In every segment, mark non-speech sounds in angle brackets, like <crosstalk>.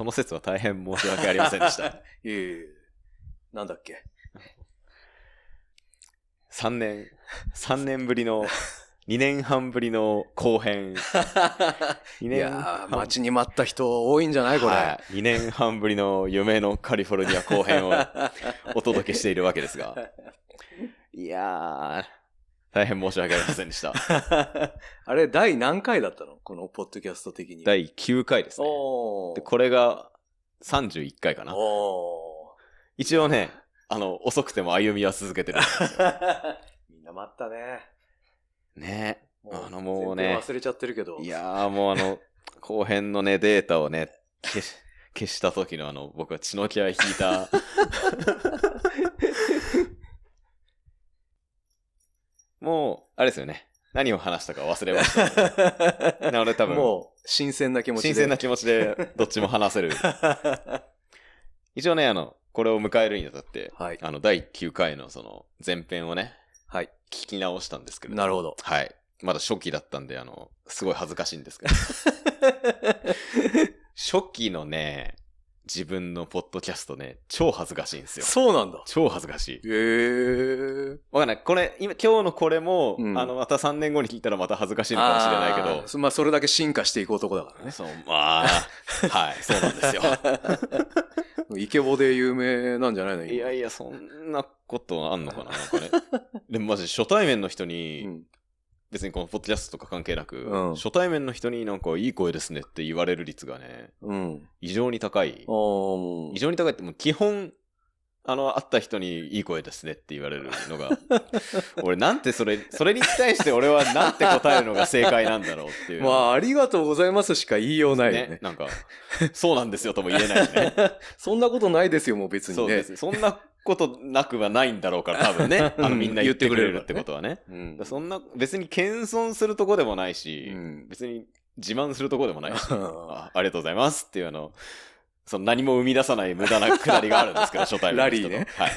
その説は大変申し訳ありませんでした。<laughs> いえいえ。なんだっけ？3年、3年ぶりの、2年半ぶりの後編。<laughs> 2い年やー、半待ちに待った人多いんじゃないこれ。はい、2年半ぶりの夢のカリフォルニア後編をお届けしているわけですが。<laughs> いやー、大変申し訳ありませんでした。<laughs> あれ、第何回だったの？このポッドキャスト的に。第9回ですね。で、これが31回かな。お一応ね、あの、遅くても歩みは続けてるんですよ。ー <laughs> みんな待ったね。ねあのもうね忘れちゃってるけど。いやーもうあの、後編のね、データをね、消し、消した時のあの、僕は血の気合い引いた。<laughs> もう、あれですよね。何を話したか忘れました。<laughs> なので多分、もう、新鮮な気持ちで。新鮮な気持ちでどっちも話せる。<laughs> 一応ね、あの、これを迎えるにあたって、はい。あの、第9回のその、前編をね、はい。聞き直したんですけれど。なるほど。はい。まだ初期だったんで、あの、すごい恥ずかしいんですけど。<laughs> 初期のね、自分のポッドキャストね、超恥ずかしいんですよ。そうなんだ。超恥ずかしい。へー。わかんない。これ、今、今日のこれも、うんあの、また3年後に聞いたらまた恥ずかしいのかもしれないけど <laughs> まあ、それだけ進化していく男だからね。そう、まあ、はい、そうなんですよ。<laughs> イケボで有名なんじゃないのいやいや、そんなことあんのかななんかね。でもマジ初対面の人に、うん別にこのポッドキャストとか関係なく、うん初対面の人になんかいい声ですねって言われる率がね、うん。異常に高い。お異常に高いってもう基本、あの、会った人にいい声ですねって言われるのが、<laughs> 俺なんてそれ、それに対して俺はなんて答えるのが正解なんだろうっていう。まあ、ありがとうございますしか言いようないよね。なんか、そうなんですよとも言えないしね。<laughs> そんなことないですよ、もう別にね。そうです。そんなことなくはないんだろうから、多分ね。<laughs> あの、みんな言ってくれるってことはね。うんそんな、別に謙遜するとこでもないし、うん別に自慢するとこでもないし、う <laughs> んあありがとうございますっていうあの、その何も生み出さない無駄なくだりがあるんですけど、初対面の。ラリーねはい。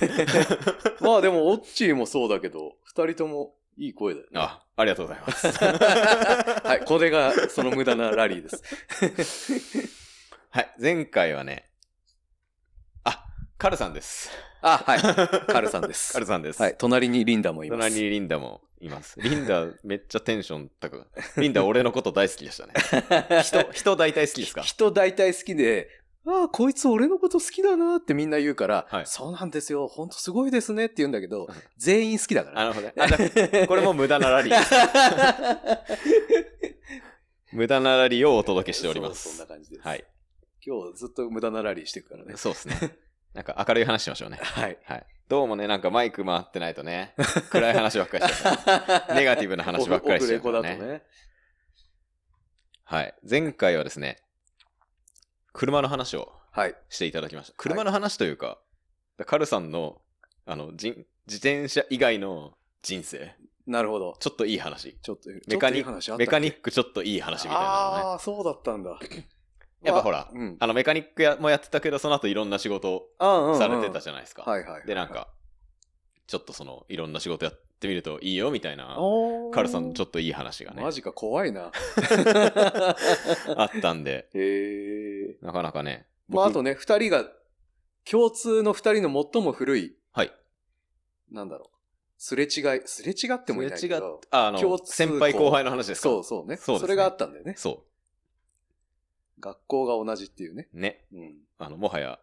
<laughs> まあでも、オッチーもそうだけど、二人ともいい声だよね。あ、ありがとうございます。はい、これがその無駄なラリーです。はい。前回はね、あ、カルさんです。あ、はい。カルさんです。<laughs> カルさんです。はい、隣にリンダもいます。隣にリンダもいます。リンダめっちゃテンション高く。リンダ俺のこと大好きでしたね。<laughs> 人、人大体好きですか？人大体好きで、ああ、こいつ俺のこと好きだなってみんな言うから、はいそうなんですよ、ほんとすごいですねって言うんだけどうん、全員好きだから。あなるほど <laughs> これも無駄なラリー。無駄なラリーをお届けしております。そんな感じです。はい。今日ずっと無駄なラリーしていくからね。そうですね。なんか明るい話しましょうね。はい。はい。どうもね、なんかマイク回ってないとね、暗い話ばっかりしちゃう。<laughs> ネガティブな話ばっかりしちゃうからねだとね。はい。前回はですね、車の話をはい。していただきました。車の話というか、カルさんの、あの、自転車以外の人生、なるほど。ちょっといい話。ちょっと、メカニちょっといい話あったっけ？メカニックちょっといい話みたいなのね。ああ、そうだったんだ。やっぱほらうん。あの、メカニックやもやってたけど、その後いろんな仕事されてたじゃないですか。はいはいはい。で、なんか、ちょっとその、いろんな仕事やってみるといいよ、みたいな、カルさんのちょっといい話がねマ、ジか怖いな。<laughs> あったんで、へえ。なかなかね。まあ、あとね、二人が、共通の二人の最も古い、はい。なんだろう。すれ違い、すれ違ってもいないけすれ違ど。あ、あの、先輩後輩の話ですか？そうそうね。そうねそれがあったんだよね。そ学校が同じっていうね。う。ね。うん。あの、もはや、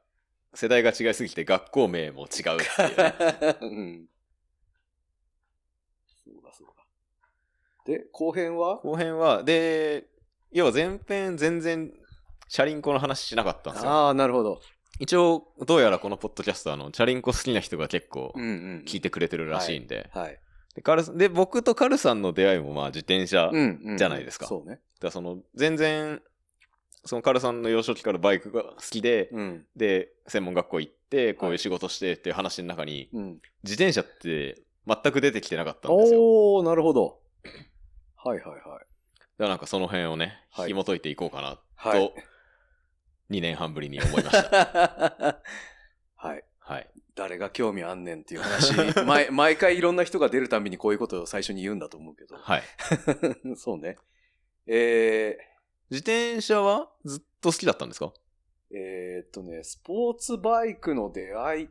世代が違いすぎて学校名も違うっていうね、<laughs> うん。そうだそうだ。で、後編は？後編は、で、要は前編全然、チャリンコの話しなかったんですよ。ああ、なるほど。一応、どうやらこのポッドキャストは、あの、チャリンコ好きな人が結構うんうん。聞いてくれてるらしいんで、はい。でカルで、僕とカルさんの出会いもまあ自転車。じゃないですかそうね。らその、全然、そのカルさんの幼少期からバイクが好きで、うん。で、専門学校行って、こうはいいう仕事してっていう話の中に、うん。自転車って全く出てきてなかったんですよ。おー、なるほど。はいはいはい。だからなんかその辺をね、はい紐解いていこうかなはいと、2年半ぶりに思いました。<laughs> はい。はい。誰が興味あんねんっていう話、<laughs> 毎毎回いろんな人が出るたびにこういうことを最初に言うんだと思うけど。はい。<laughs> そうね。え自転車はずっと好きだったんですか？えーっとね、スポーツバイクの出会いっ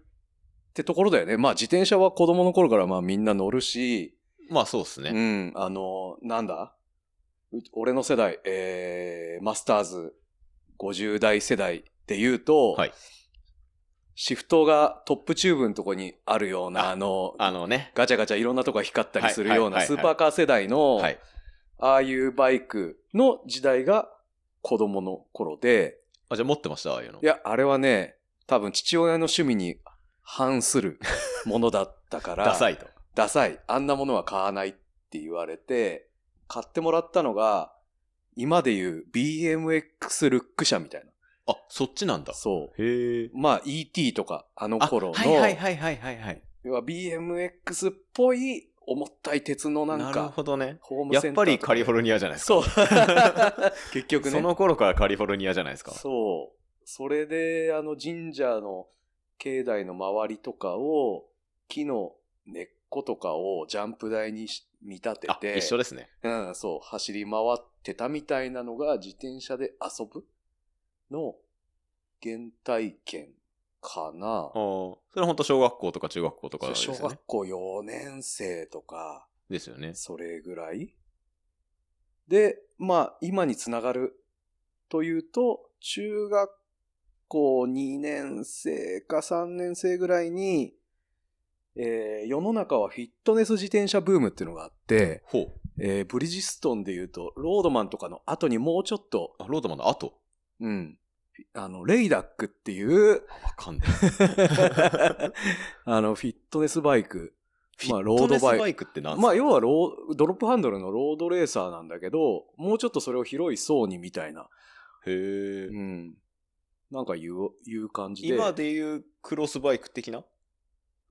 てところだよね。まあ自転車は子供の頃からまあみんな乗るし、まあそうですね。うん、あの、なんだ？う俺の世代、えー、マスターズ50代世代で言うと、はいシフトがトップチューブのとこにあるような、ああの、あのね。ガチャガチャいろんなとこが光ったりするようなはいはいはいはいスーパーカー世代の、はい。ああいうバイクの時代が子供の頃で、あ、じゃあ持ってましたああいうのい。や、あれはね、多分父親の趣味に反する <laughs> ものだったから、ダサいと。ダサい。あんなものは買わないって言われて、買ってもらったのが、今で言う BMX ルック車みたいな。あ、そっちなんだ。そへえう。。まあ ET とか、あのあ頃の、はいはいはいはいはいはい。要は BMX っぽい重たい鉄のなんなるか、ほどね。ホームやっぱセンターとかりカリフォルニアじゃないですか。そう。<laughs> 結局ね。その頃からカリフォルニアじゃないですか。そう。それで、あの神社の境内の周りとかを、木の根っことかをジャンプ台にし見立てあ、て、一緒ですね。うん、そう、走り回ってたみたいなのが自転車で遊ぶの原体験かな。それ本当小学校とか中学校とかです小よね。学校4年生とか、ですよね。それぐらいで、まあ、今につながるというと、中学校2年生か3年生ぐらいに、えー世の中はフィットネス自転車ブームっていうのがあって。えーブリヂストンで言うと、ロードマンとかの後にもうちょっと、あ、ロードマンの後？うん、あの、レイダックっていう、あわかんない。<laughs> あの、フィットネスバイク。まあ、ロフィットネスードバイクバイクって何まあ、要はロー、ドロップハンドルのロードレーサーなんだけど、もうちょっとそれを広い層にみたいな、へえう。ん。なんか言う、言う感じで。今でいうクロスバイク的な？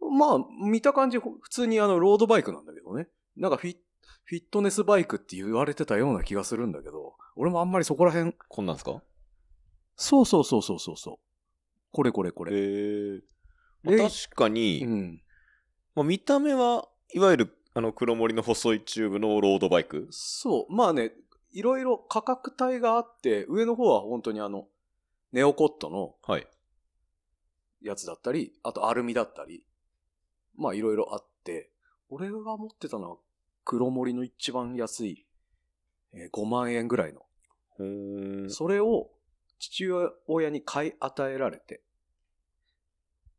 まあ、見た感じ、ほ普通にあの、ロードバイクなんだけどね。なんかフィフィットネスバイクって言われてたような気がするんだけど、俺もあんまりそこら辺、こんなんですか？そうそうそうそうそうそう。これこれこれ。へえ。え確かに、うん。まあ、見た目はいわゆるあの黒森の細いチューブのロードバイクそう。まあね、いろいろ価格帯があって、上の方は本当にあの、ネオコットのはい。やつだったり、あとアルミだったり、まあいろいろあって、俺が持ってたのは黒森の一番安い、えー5万円ぐらいの。それを父親に買い与えられて、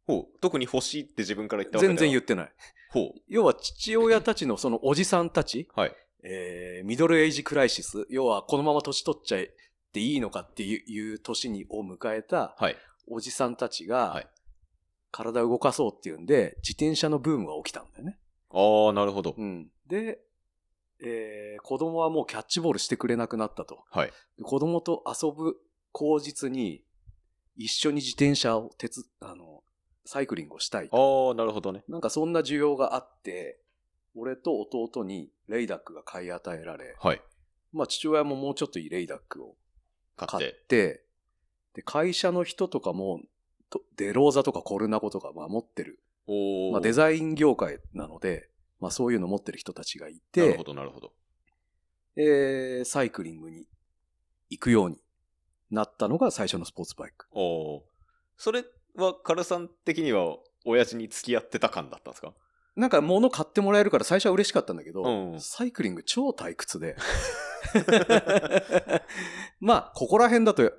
ほう。特に欲しいって自分から言ったわけ全然言う。ってない。ほ要は父親たちのそのおじさんたち、う。はい。えーミドルエイジクライシス、要はこのまま年取っちゃっていいのかっていういう年にを迎えたはい。おじさんたちがはい、体を動かそうっていうんで、自転車のブームが起きたんだよね。ああ、なるほど。うん。で、えー子供はもうキャッチボールしてくれなくなったと。はい。で子供と遊ぶ口実に、一緒に自転車を手つ、あの、サイクリングをしたいと。ああ、なるほどね。なんかそんな需要があって、俺と弟にレイダックが買い与えられ、はい。まあ父親ももうちょっといいレイダックを買買っ。ってて、で、会社の人とかも、とデローザとかコルナコとかまあ持ってる。おお。まあデザイン業界なので、まあそういうの持ってる人たちがいてなるほ、ど、なるほど。えーサイクリングに行くようになったのが最初のスポーツバイク。おお。それは、カルさん的には、親父に付き合ってた感だったんですか？なんか物買ってもらえるから最初は嬉しかったんだけど、うんサイクリング超退屈で。<laughs> まあ、ここら辺だと、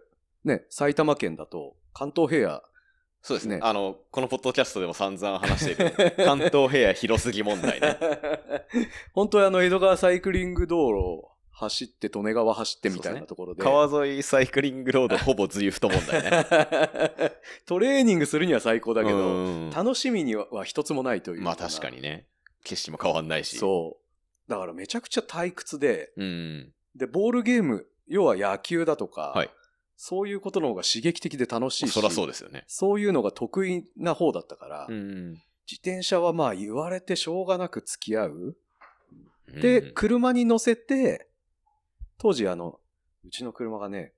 ね、埼玉県だと関東平野、そうですね。ねあの、このポッドキャストでも散々話している、<laughs> 関東平野広すぎ問題ね。<laughs> 本当はあの江戸川サイクリング道路を走って利根川走ってみたいなところで。川沿いサイクリングロード <laughs> ほぼズイフト問題ね。<laughs> トレーニングするには最高だけど、うん楽しみにはは一つもないという。まあ確か。にね。景色も変わんないし。そう。だからめちゃくちゃ退屈で、う。うん。で、ボールゲーム、要は野球だとか、はいそういうことの方が刺激的で楽しいし、そりゃそうですよね。そういうのが得意な方だったから、うん。自転車はまあ言われてしょうがなく付き合う。うんで、車に乗せて、当時あの、うちの車がね、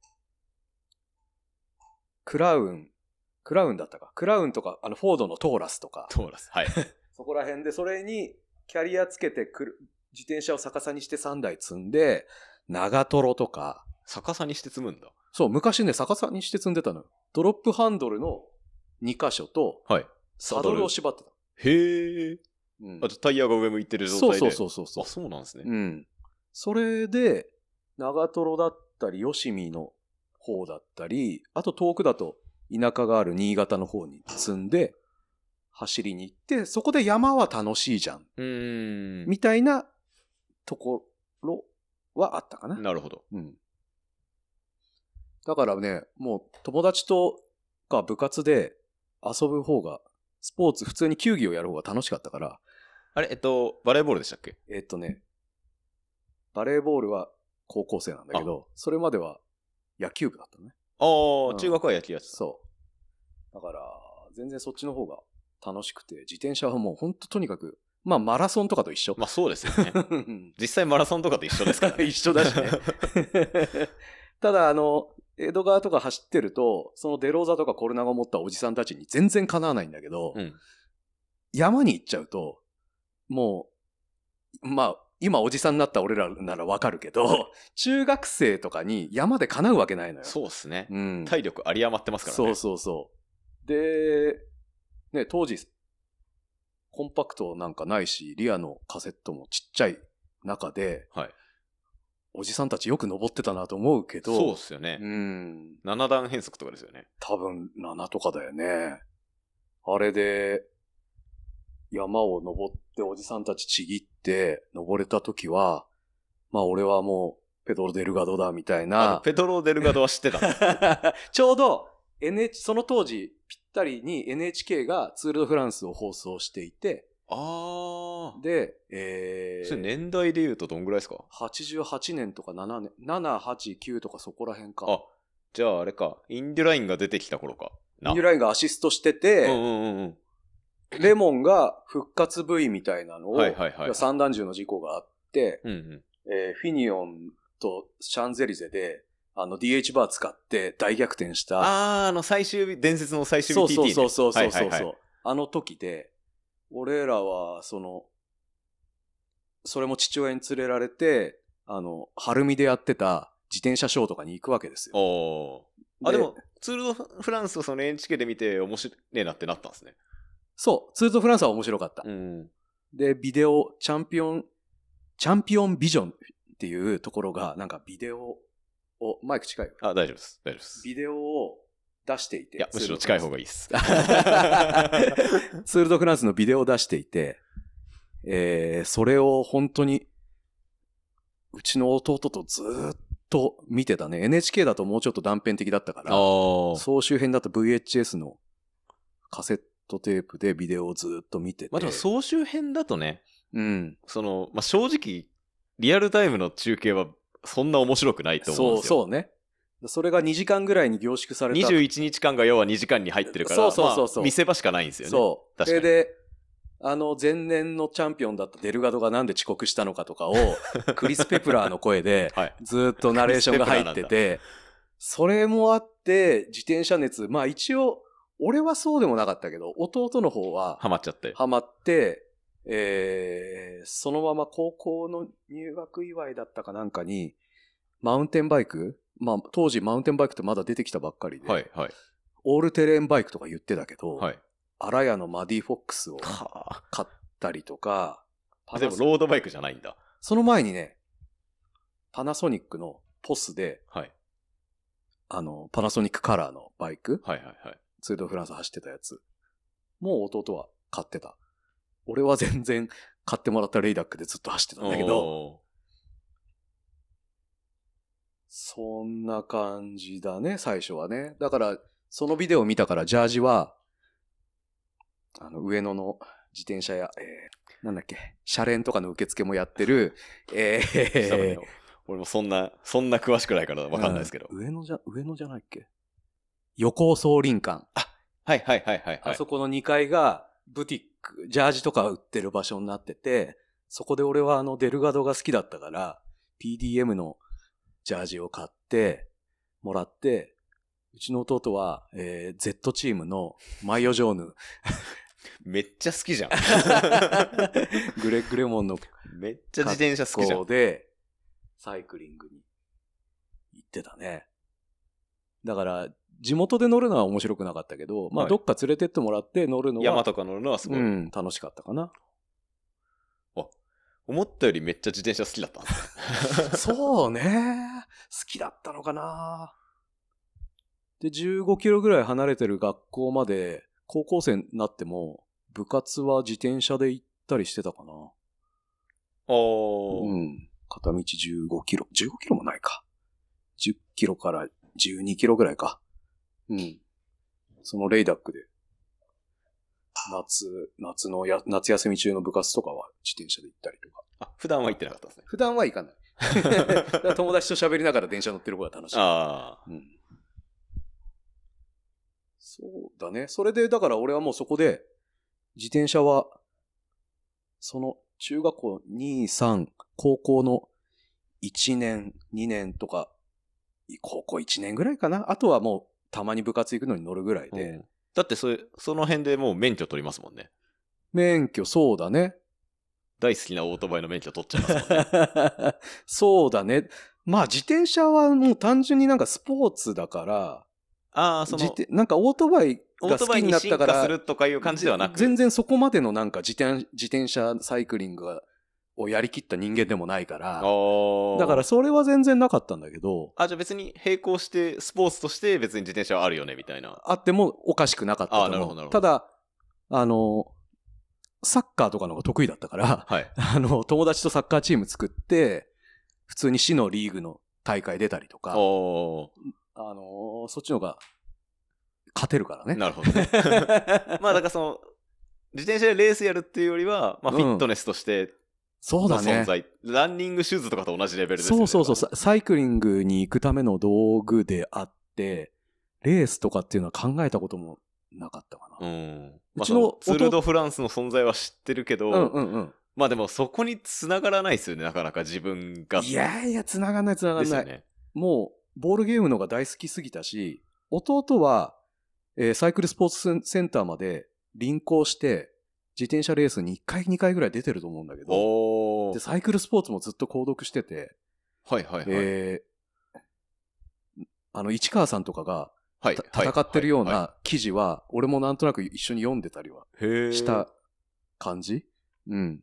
クラウン、クラウンだったか。クラウンとか、あの、フォードのトーラスとか、トーラス。はい。<laughs> そこら辺で、それにキャリアつけてくる、自転車を逆さにして3台積んで、長瀞とか、逆さにして積むんだ。そう、昔ね、逆さにして積んでたのよ。ドロップハンドルの2箇所と、はい。サドルを縛ってた。へえ。うんあとタイヤが上向いてる状態で。そうそうそうそうあ、そうなんですね。うん。それで、長瀞だったり、吉見の方だったり、あと遠くだと田舎がある新潟の方に積んで、走りに行って、そこで山は楽しいじゃん。うーん。みたいなところはあったかな。なるほど。うん。だからね、もう友達とか部活で遊ぶ方が、スポーツ、普通に球技をやる方が楽しかったから、あれ、えっと、バレーボールでしたっけ？えっとね、バレーボールは高校生なんだけど、それまでは野球部だったのね。ああ、うん中学は野球やってた。そう。だから、全然そっちの方が楽しくて、自転車はもう本当とにかく、まあマラソンとかと一緒。まあそうですよね。<laughs> 実際マラソンとかと一緒ですからね。<laughs> 一緒だしね。<laughs> ただ、あの、江戸川とか走ってると、そのデローザとかコルナガを持ったおじさんたちに全然かなわないんだけど、うん。山に行っちゃうと、もう、まあ、今おじさんになった俺らならわかるけど、中学生とかに山で叶うわけないのよ。そうですね。うん。体力有り余ってますからね。そうそうそう。で、ね、当時、コンパクトなんかないし、リアのカセットもちっちゃい中で、はい。おじさんたちよく登ってたなと思うけど、そうっすよね。うん。七段変速とかですよね。多分7とかだよね。あれで、山を登っておじさんたちちぎって登れた時は、まあ俺はもうペドロ・デルガドだみたいな。ペドロ・デルガドは知ってた。<laughs> ちょうど NH、その当時ぴったりに NHK がツール・ド・フランスを放送していて、ああ。で、えそれー、年代で言うとどんぐらいですか？88年とか7年、7、8、9とかそこら辺か。あ、じゃああれか。インデュラインが出てきた頃か。インデュラインがアシストしてて、うんうんうんうん。レモンが復活 V みたいなのを、はいはいはい。三段銃の事故があって、うんうん。えーフィニオンとシャンゼリゼで、あの DH バー使って大逆転した。あー、あの最終日、伝説の最終日 TT ね。そうそうそうそうそう、はいはいはいあの時で、俺らは、その、それも父親に連れられて、あの、晴海でやってた自転車ショーとかに行くわけですよ。おー。あ、でも、ツール・ド・フランスをその NHK で見て面白いなってなったんですね。そう、ツール・ド・フランスは面白かった。うん。で、ビデオ、チャンピオン、チャンピオンビジョンっていうところが、なんかビデオを、マイク近いよ。あ、大丈夫です。大丈夫です。ビデオを出していて。いや、むしろ近い方が。がいいです。<laughs> ツール・ド・フランスのビデオを出していて、えー、それを本当に、うちの弟とずーっと見てたね。NHK だともうちょっと断片的だったから。総集編だと VHS のカセットテープでビデオをずーっと見てて。まあでも総集編だとね、うん。その、まあ正直、リアルタイムの中継はそんな面白くないと思うんそう、ですよ。そうね。それが2時間ぐらいに凝縮された。21日間が要は2時間に入ってるから、そうそうそうそうまあ見せ場しかないんですよね。そう。確かにそれで、あの、前年のチャンピオンだったデルガドがなんで遅刻したのかとかを、<laughs> クリス・ペプラーの声で、はい。ずーっとナレーションが入ってて、それもあって、自転車熱、まあ一応、俺はそうでもなかったけど、弟の方は、ハマっちゃって。ハマって、えー、そのまま高校の入学祝いだったかなんかに、マウンテンバイクまあ当時マウンテンバイクってまだ出てきたばっかりで、はい、はい。オールテレーンバイクとか言ってたけど、はい。アラヤのマディフォックスをは買ったりとか、あ。でも、ロードバイクじゃないんだ。その前にね、パナソニックのポスで、はい。あの、パナソニックカラーのバイク、はい、はい、はい。ツールドフランス走ってたやつ。もう弟は買ってた。俺は全然買ってもらったレイダックでずっと走ってたんだけど、おそんな感じだね、最初はね。だから、そのビデオを見たから、ジャージは、あの、上野の自転車や、えー、なんだっけ、車連とかの受付もやってる、<laughs> えー俺もそんな、そんな詳しくないからわかんないですけど。うん上野じゃ、上野じゃないっけ？横尾総林館。はい、はい、はい、はい。あそこの2階が、ブティック、ジャージとか売ってる場所になってて、そこで俺はあの、デルガドが好きだったから、PDM のジャージを買って、もらって、うちの弟は、えー、Z チームのマイオジョーヌ、めっちゃ好きじゃん。<laughs> グレッグレモンのめっちゃ自転車好きじゃん。で、サイクリングに行ってたね。だから、地元で乗るのは面白くなかったけど、まあ、はいどっか連れてってもらって乗るのは、山とか乗るのはすごい。うん、楽しかったかな。思ったよりめっちゃ自転車好きだった。<laughs> そうね。好きだったのかな。で、15キロぐらい離れてる学校まで、高校生になっても、部活は自転車で行ったりしてたかな。おー。うん。片道15キロ。15キロもないか。10キロから12キロぐらいか。うん。そのレイダックで、夏、夏のや、夏休み中の部活とかは自転車で行ったりとか。あ、普段は行ってなかったんですね。普段は行かない。<laughs> 友達と喋りながら電車乗ってる方が楽しい。ああ。うん。そうだね。それで、だから俺はもうそこで、自転車は、その中学校2、3、高校の1年、2年とか、高校1年ぐらいかな？あとはもうたまに部活行くのに乗るぐらいで。うんだってそれ、その辺でもう免許取りますもんね。免許、そうだね。大好きなオートバイの免許取っちゃいますもんね。<laughs> そうだね。まあ自転車はもう単純になんかスポーツだから、ああ、その、なんかオートバイオーが好きにトバイに進なったから、化するとかいう感じではなく。全然そこまでのなんか自転自転車サイクリングをやりきった人間でもないから、だからそれは全然なかったんだけど、あ、じゃあ別に並行して、スポーツとして別に自転車はあるよね、みたいな。あってもおかしくなかったとあなるほ思う。どなるほどただ、あの、サッカーとかの方が得意だったから、はい。<laughs> あの、友達とサッカーチーム作って、普通に市のリーグの大会出たりとか、おあの、そっちの方が勝てるからーね。なるほどね。<laughs> まあだからその、自転車でレースやるっていうよりは、まあうんフィットネスとしてそうだね。の存在、ランニングシューズとかと同じレベルですよね。そうそうそう、ササイクリングに行くための道具であって、レースとかっていうのは考えたこともなかったかな。うん。まちのそのツール・ド・フランスの存在は知ってるけど、うんうんうん。まあでもそこに繋がらないですよね、なかなか自分が。いやいや、繋がんない繋がんない。ですよね。もう、ボールゲームのが大好きすぎたし、弟は、えーサイクルスポーツセンターまで輪行して、自転車レースに1回2回ぐらい出てると思うんだけど、で。サイクルスポーツもずっと購読してて、はいはいはい。えーあの、市川さんとかがはいた戦ってるようはな記事は、俺もなんとなく一緒に読んでたりはした感じ？うん。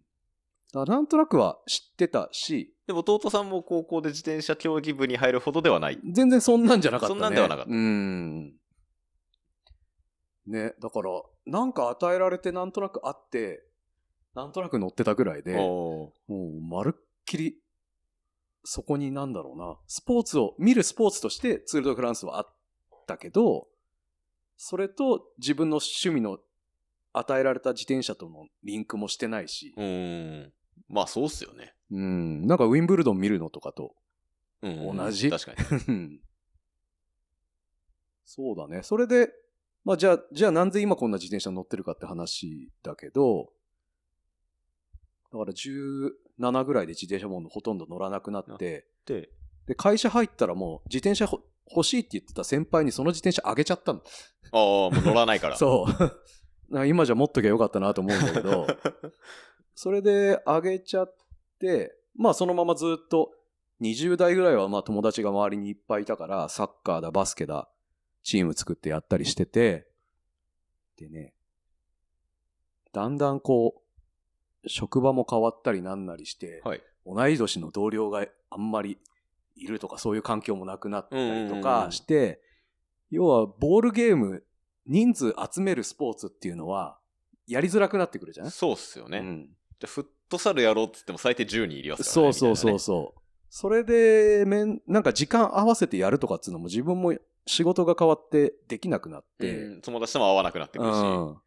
だなんとなくは知ってたし、でも弟さんも高校で自転車競技部に入るほどではない。全然そんなんじゃなかったね。そんなんではなかったうん。ね、だから、なんか与えられてなんとなくあって、なんとなく乗ってたぐらいで、もうまるっきり、そこになんだろうな、スポーツを、見るスポーツとしてツール・ド・フランスはあったけど、それと自分の趣味の与えられた自転車とのリンクもしてないし、うーん。まあそうっすよね。うん、なんかウィンブルドン見るのとかとうん同じ？確かに。<laughs> うんそうだね。それで、まあじゃあ、じゃあなんで今こんな自転車乗ってるかって話だけど、だから17ぐらいで自転車もうほとんど乗らなくなって、で、で、会社入ったらもう自転車ほ欲しいって言ってた先輩にその自転車あげちゃったの。ああ、もう乗らないから。<laughs> そう。<laughs> 今じゃ持っときゃよかったなと思うんだけど、<laughs> それであげちゃって、まあそのままずっと20代ぐらいはまあ友達が周りにいっぱいいたから、サッカーだ、バスケだ、チーム作ってやったりしてて、でね、だんだんこう、職場も変わったりなんなりして、はい。同い年の同僚があんまりいるとかそういう環境もなくなったりとかんして、要はボールゲーム、人数集めるスポーツっていうのは、やりづらくなってくるじゃんそうっすよね。うんじゃあフットサルやろうっつっても最低10人いりますからね。そうそうそうそう。それで、めん、なんか時間合わせてやるとかっていうのも自分も仕事が変わってできなくなって、うん友達とも会わなくなってくるし。うん。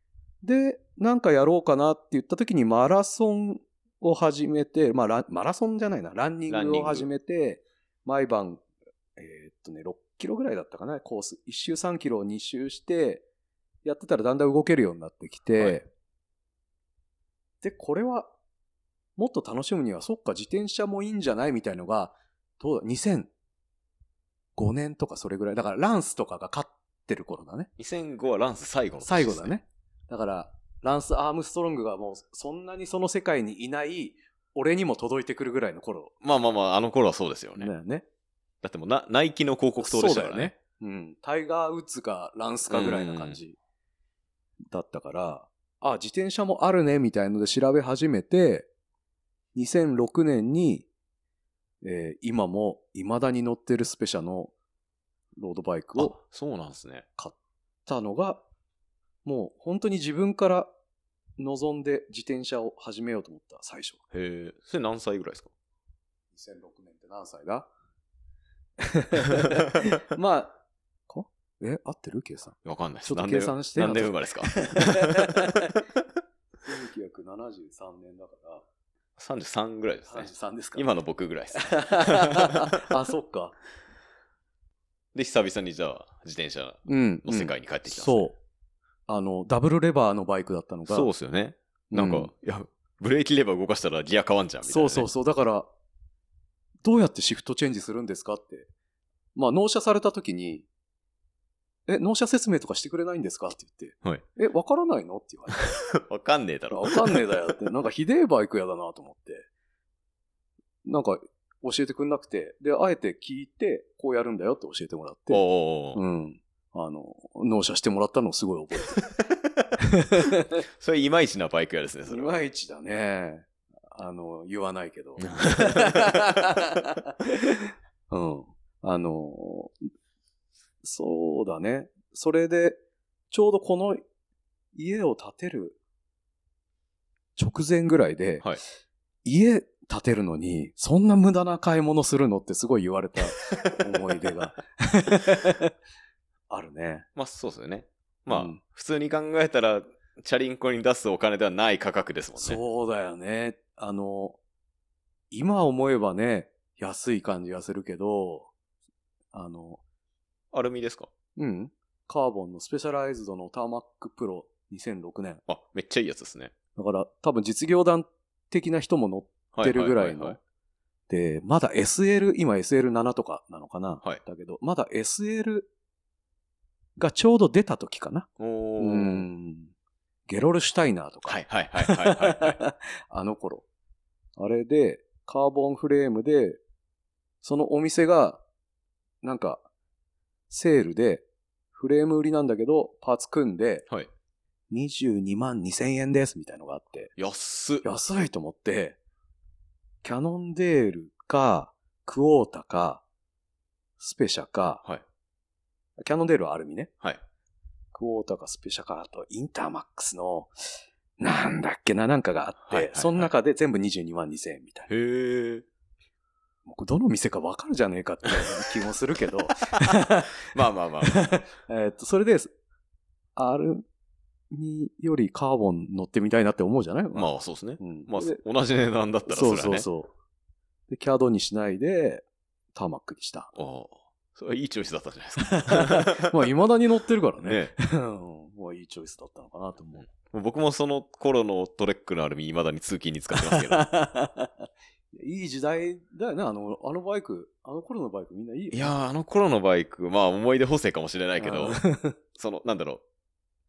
で、なんかやろうかなって言った時にマラソンを始めて、まあマラソンじゃないな、ランニンググ。を始めて、毎晩、えーっとね、6キロぐらいだったかな、コース。1周3キロを2周して、やってたらだんだん動けるようになってきて、はい。で、これは、もっと楽しむには、そっか、自転車もいいんじゃない？みたいのが、どうだ、2005年とかそれぐらい。だから、ランスとかが勝ってる頃だね。2005はランス最後の年です最後だ。ね。だから、ランス・アームストロングがもうそんなにその世界にいない、俺にも届いてくるぐらいの頃まあまあまあ、あの頃はそうですよね。だよね。だってもうな、ナイキの広告塔でしたからね。ね。うん。タイガー・ウッズかランスかぐらいな感じだったから、あ、自転車もあるね、みたいので調べ始めて、2006年に、えー今も未だに乗ってるスペシャのロードバイクあを、そうなんですね。買ったのが、もう本当に自分から望んで自転車を始めようと思った最初。へえ。それ何歳ぐらいですか？2006年って何歳だ？<laughs> まあ、か？え、合ってる？計算。わかんないです。ちょっと計算して何年生まれですか？<laughs> 1973年だか ?33 ぐらいですら、ね。33ですか、今の僕ぐらいです。<laughs> あ、そっか。で、久々にじゃあ、自転車うん。の世界に帰ってきたんですね、そう。あの、ダブルレバーのバイクだったのが。そうですよね。なんか、うんいや、ブレーキレバー動かしたらギア変わんじゃんみたいな、ね。そうそうそう。だから、どうやってシフトチェンジするんですかって。まあ、納車された時に、え、納車説明とかしてくれないんですか？って言って。はいえ、わからないの？って言われて。<laughs> わかんねえだろ。わかんねえだよって。なんかひでえバイクやだなと思って。なんか教えてくんなくて。で、あえて聞いて、こうやるんだよって教えてもらって。おーうん。あの、納車してもらったのをすごい覚えてる。<laughs> それいまいちなバイク屋ですね、そいれは。まいちだね。あの、言わないけど。<laughs> うん。あの、そうだね。それで、ちょうどこの家を建てる直前ぐらいで、はい家建てるのに、そんな無駄な買い物するのってすごい言われた思い出が <laughs> あるね。まあそうですよね。まあ、うん普通に考えたら、チャリンコに出すお金ではない価格ですもんね。そうだよね。あの、今思えばね、安い感じがするけど、あの、アルミですか？うん。カーボンのスペシャライズドのターマックプロ2006年。あ、めっちゃいいやつですね。だから多分実業団的な人も乗ってるぐらいの。で、まだ SL、今 SL7 とかなのかな、はいだけど、まだ SL がちょうど出た時かな。おー。うん。ゲロルシュタイナーとか。はいはいはいはいはい、はい。<laughs> あの頃。あれで、カーボンフレームで、そのお店が、なんか、セールで、フレーム売りなんだけど、パーツ組んで、はい。22万2000円です、みたいのがあって、安っ。安いと思って、キャノンデールか、クオータか、スペシャか、はい。キャノンデールはアルミね。はい。クォーターかスペシャか、あとインターマックスの、なんだっけな、なんかがあって、はいはいはいその中で全部22万2000円みたいな。へえ。どの店かわかるじゃねえかっていう気もするけど、<laughs> まあまあまあ。<laughs> えっと、それで、アルミよりカーボン乗ってみたいなって思うじゃない？まあそうですね。うん。まあで同じ値段だったらそそうれはね。そうそう。で、キャドにしないで、ターマックにした。ああ。それはいいチョイスだったんじゃないですか。<laughs> まあ、未だに乗ってるからね。ねうんまあ、いいチョイスだったのかなと思う僕もその頃のトレックのアルミ未だに通勤に使ってますけど。いい時代だよね、あの、あのバイク、あの頃のバイクみんないいよ、ね。いやー、あの頃のバイク、まあ思い出補正かもしれないけど、<laughs> その、なんだろ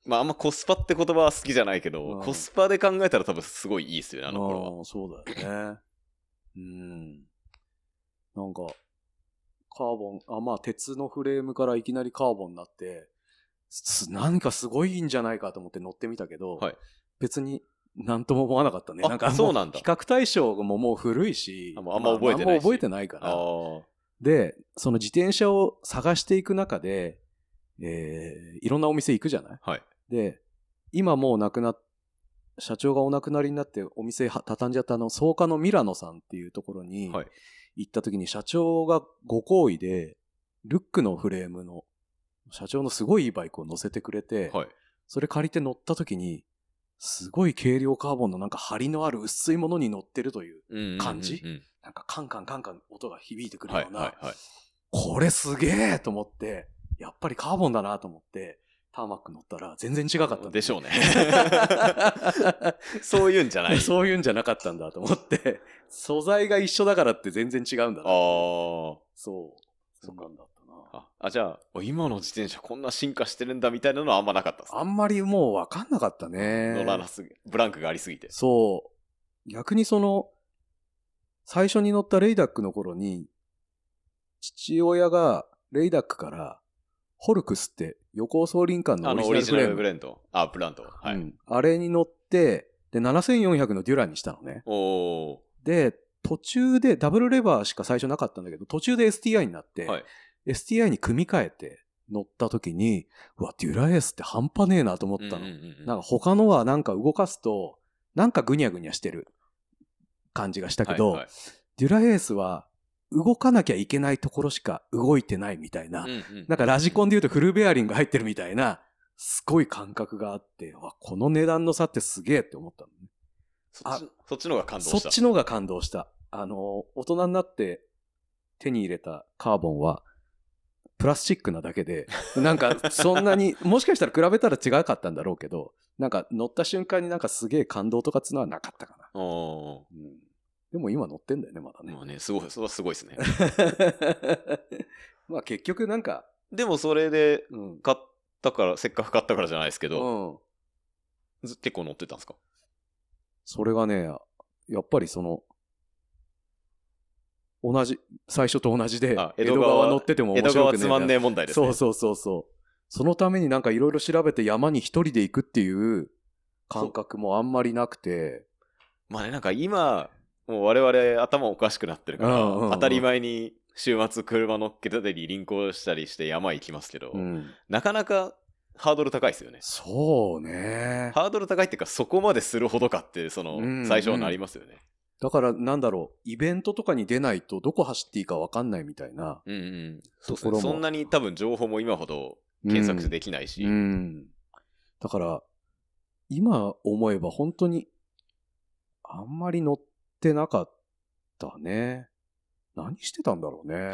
う。まああんまコスパって言葉は好きじゃないけど、うんコスパで考えたら多分すごいいいですよね、あの頃は。そうだよね。うん。なんか、カーボン、あ、まあ鉄のフレームからいきなりカーボンになって、す何かすごいんじゃないかと思って乗ってみたけど、はい別になんとも思わなかったね。あなんかもそうなんだ比較対象ももう古いし、あんま覚えてないしあ覚えてないから。で、その自転車を探していく中で、えーいろんなお店行くじゃない？はい。で、今もう亡くなっ、社長がお亡くなりになってお店は畳んじゃったあの、草加のミラノさんっていうところにはい行った時に社長がご好意で、ルックのフレームの、社長のすごいいいバイクを乗せてくれて、はい。それ借りて乗った時に、すごい軽量カーボンのなんか張りのある薄いものに乗ってるという、うんうんうんうん感じ？なんかカンカンカンカン音が響いてくるはいような、はいはい。これすげえと思って、やっぱりカーボンだなと思って、ターマック乗ったら全然違かったでしょうね。<laughs> そういうんじゃない。そういうんじゃなかったんだと思って、<laughs> 素材が一緒だからって全然違うんだな。ああ。そう。そんなんだ。あ、あじゃあ、今の自転車こんな進化してるんだみたいなのはあんまなかったです。あんまりもう分かんなかったね。乗らなすぎ、ブランクがありすぎて。そう。逆にその、最初に乗ったレイダックの頃に、父親がレイダックからホルクスって横尾総林間のあオリの、オリジナルブレンド。あ、ブランド。はい。うんあれに乗って、で、7400のデュラにしたのね。で、途中でダブルレバーしか最初なかったんだけど、途中で STI になって、はい STI に組み替えて乗った時に、うわ、デュラエースって半端ねえなと思ったの。なんか他のはなんか動かすと、なんかぐにゃぐにゃしてる感じがしたけど、はいはいデュラエースは動かなきゃいけないところしか動いてないみたいな、うんうんなんかラジコンで言うとフルベアリング入ってるみたいな、すごい感覚があって、わ、この値段の差ってすげえって思ったのね。そっちそっちの方が感動そした。っちの方が感動した。あの、大人になって手に入れたカーボンは、プラスチックなだけで、なんかそんなに、<laughs> もしかしたら比べたら違かったんだろうけど、なんか乗った瞬間になんかすげえ感動とかつうのはなかったかな。おうんでも今乗ってんだよね、まだー。ねま。あね、すごい、それはすごいですね。<laughs> まあ結局なんか、でもそれでうん。買ったから、せっかく買ったからじゃないですけど、うん。ず結構乗ってたんですか？それがね、やっぱりその、同じ、最初と同じであ、江戸江戸川川乗ってても江戸面白くね川つまんねえ問題ですね。そうそうそうそう。そのためになんかいろいろ調べて山に一人で行くっていう感覚もあんまりなくて、まあね、なんか今、もう我々頭おかしくなってるから、うんうんうん当たり前に週末車乗っけたり輪行したりして山行きますけど、うんなかなかハードル高いですよね。そうね。ハードル高いっていうか、そこまでするほどかって、そのうんう、ん最初はなりますよね。だからなんだろう、イベントとかに出ないとどこ走っていいかわかんないみたいな。うんうん。そうですところもねそんなに多分情報も今ほど検索できないし、うん。だから、今思えば本当に、あんまり乗ってなかったね。何してたんだろうね。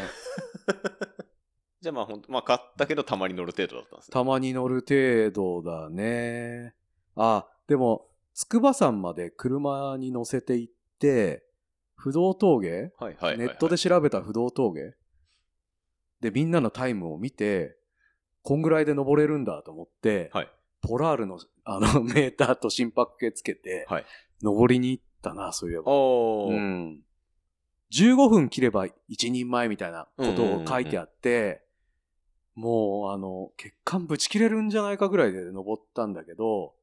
<laughs> じゃあまあ本当まあ買ったけどたまに乗る程度だったんですね。たまに乗る程度だね。あ、でも、筑波山まで車に乗せて行って、不動峠？はいはいはい、はい。ネットで調べた不動峠？で、みんなのタイムを見て、こんぐらいで登れるんだと思って、はい。ポラールの <laughs> あのメーターと心拍計つけて、はい。登りに行ったな、そういえば。おー。うん。15分切れば一人前みたいなことを書いてあって、もう、あの、血管ぶち切れるんじゃないかぐらいで登ったんだけど、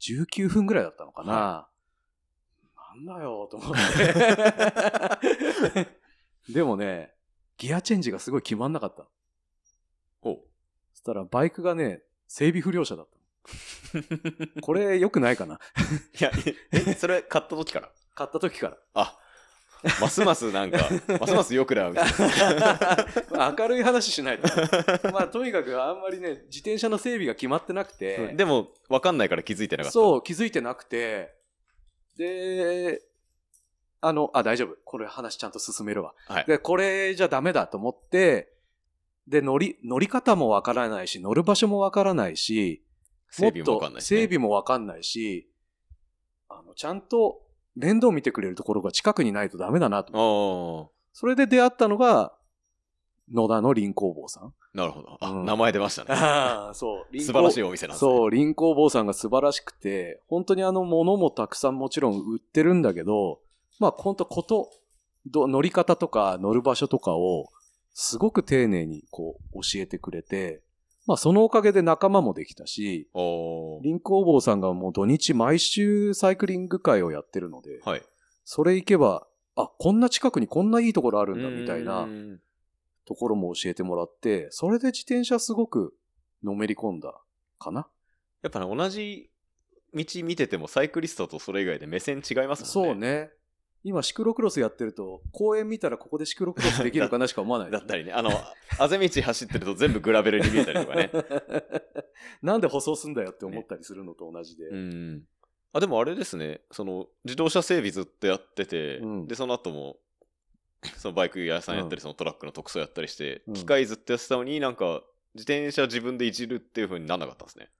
19分ぐらいだったのかな。なんだよ、と思って。<laughs> でもね、ギアチェンジがすごい決まんなかった。ほう。そしたらバイクがね、整備不良車だったの。<laughs> これ良くないかないや、え、それ買った時から？買った時から。あ、ますますなんか、ますます良くなるみたいな。<laughs> 明るい話しないと。まあ、とにかくあんまりね、自転車の整備が決まってなくて、でも、わかんないから気づいてなかった。そう、気づいてなくて、で、あの、あ、大丈夫。これ話ちゃんと進めるわ。はい。で、これじゃダメだと思って、で、乗り、乗り方もわからないし、乗る場所もわからないし、整備もわかんないし、ね。整備もわかんないし、あの、ちゃんと面倒見てくれるところが近くにないとダメだなと。あそれで出会ったのが、野田の林工房さん。あ、なるほど。あ、うん名前出ましたね。ああ、そう。素晴らしいお店なんですね。そう、林工房さんが素晴らしくて、本当にあの物もたくさんもちろん売ってるんだけど、まあ本当こと、ど乗り方とか乗る場所とかをすごく丁寧にこう教えてくれて、まあそのおかげで仲間もできたし、林工房さんがもう土日毎週サイクリング会をやってるので、はい。それ行けば、あ、こんな近くにこんないいところあるんだみたいうなところも教えてもらって、それで自転車すごくのめり込んだかな。やっぱね、同じ道見ててもサイクリストとそれ以外で目線違いますもんね。そう。ね。今シクロクロスやってると、公園見たらここでシクロクロスできるかなしか思わない、だったりね。あの、あぜ道走ってると全部グラベルに見えたりとかね。<laughs> なんで舗装すんだよって思ったりするのと同じで。うん。あ、でもあれですね。その、自動車整備ずっとやってて、うんで、その後も、<laughs> そのバイク屋さんやったり、そのトラックの特装やったりして、うん機械ずっとやってたのになんか、自転車自分でいじるっていう風になんなかったんですね。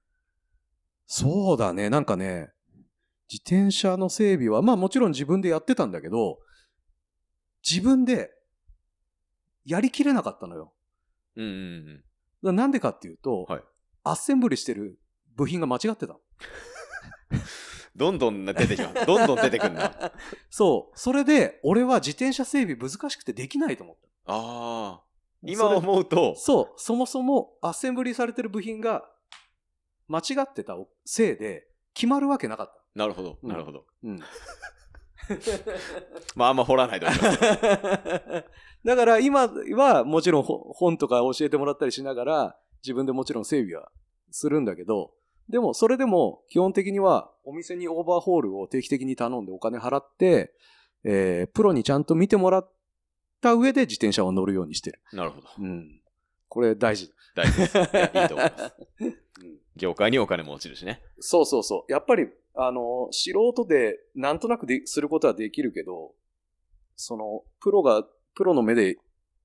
そうだね。なんかね、自転車の整備は、まあもちろん自分でやってたんだけど、自分でやりきれなかったのよ。うんうんうん。なんでかっていうと、はいアッセンブリしてる部品が間違ってたの。<laughs> どんどん出てきます。どんどん出てくるな。<laughs> そう。それで、俺は自転車整備難しくてできないと思った。あ今それ思うと、そう、そもそもアッセンブリされてる部品が間違ってたせいで決まるわけなかった。なるほど、うんなるほど。うん。<laughs> まああんま掘らないでおきます。<laughs> だから今はもちろんほ本とか教えてもらったりしながら自分でもちろん整備はするんだけど、でもそれでも基本的にはお店にオーバーホールを定期的に頼んでお金払って、えープロにちゃんと見てもらった上で自転車を乗るようにしてる。なるほど。うん。これ大事。大事です。い <laughs> やいいと思います。うん業界にお金も落ちるしね。そうそうそう。やっぱり、あの、素人でなんとなくですることはできるけど、その、プロが、プロの目で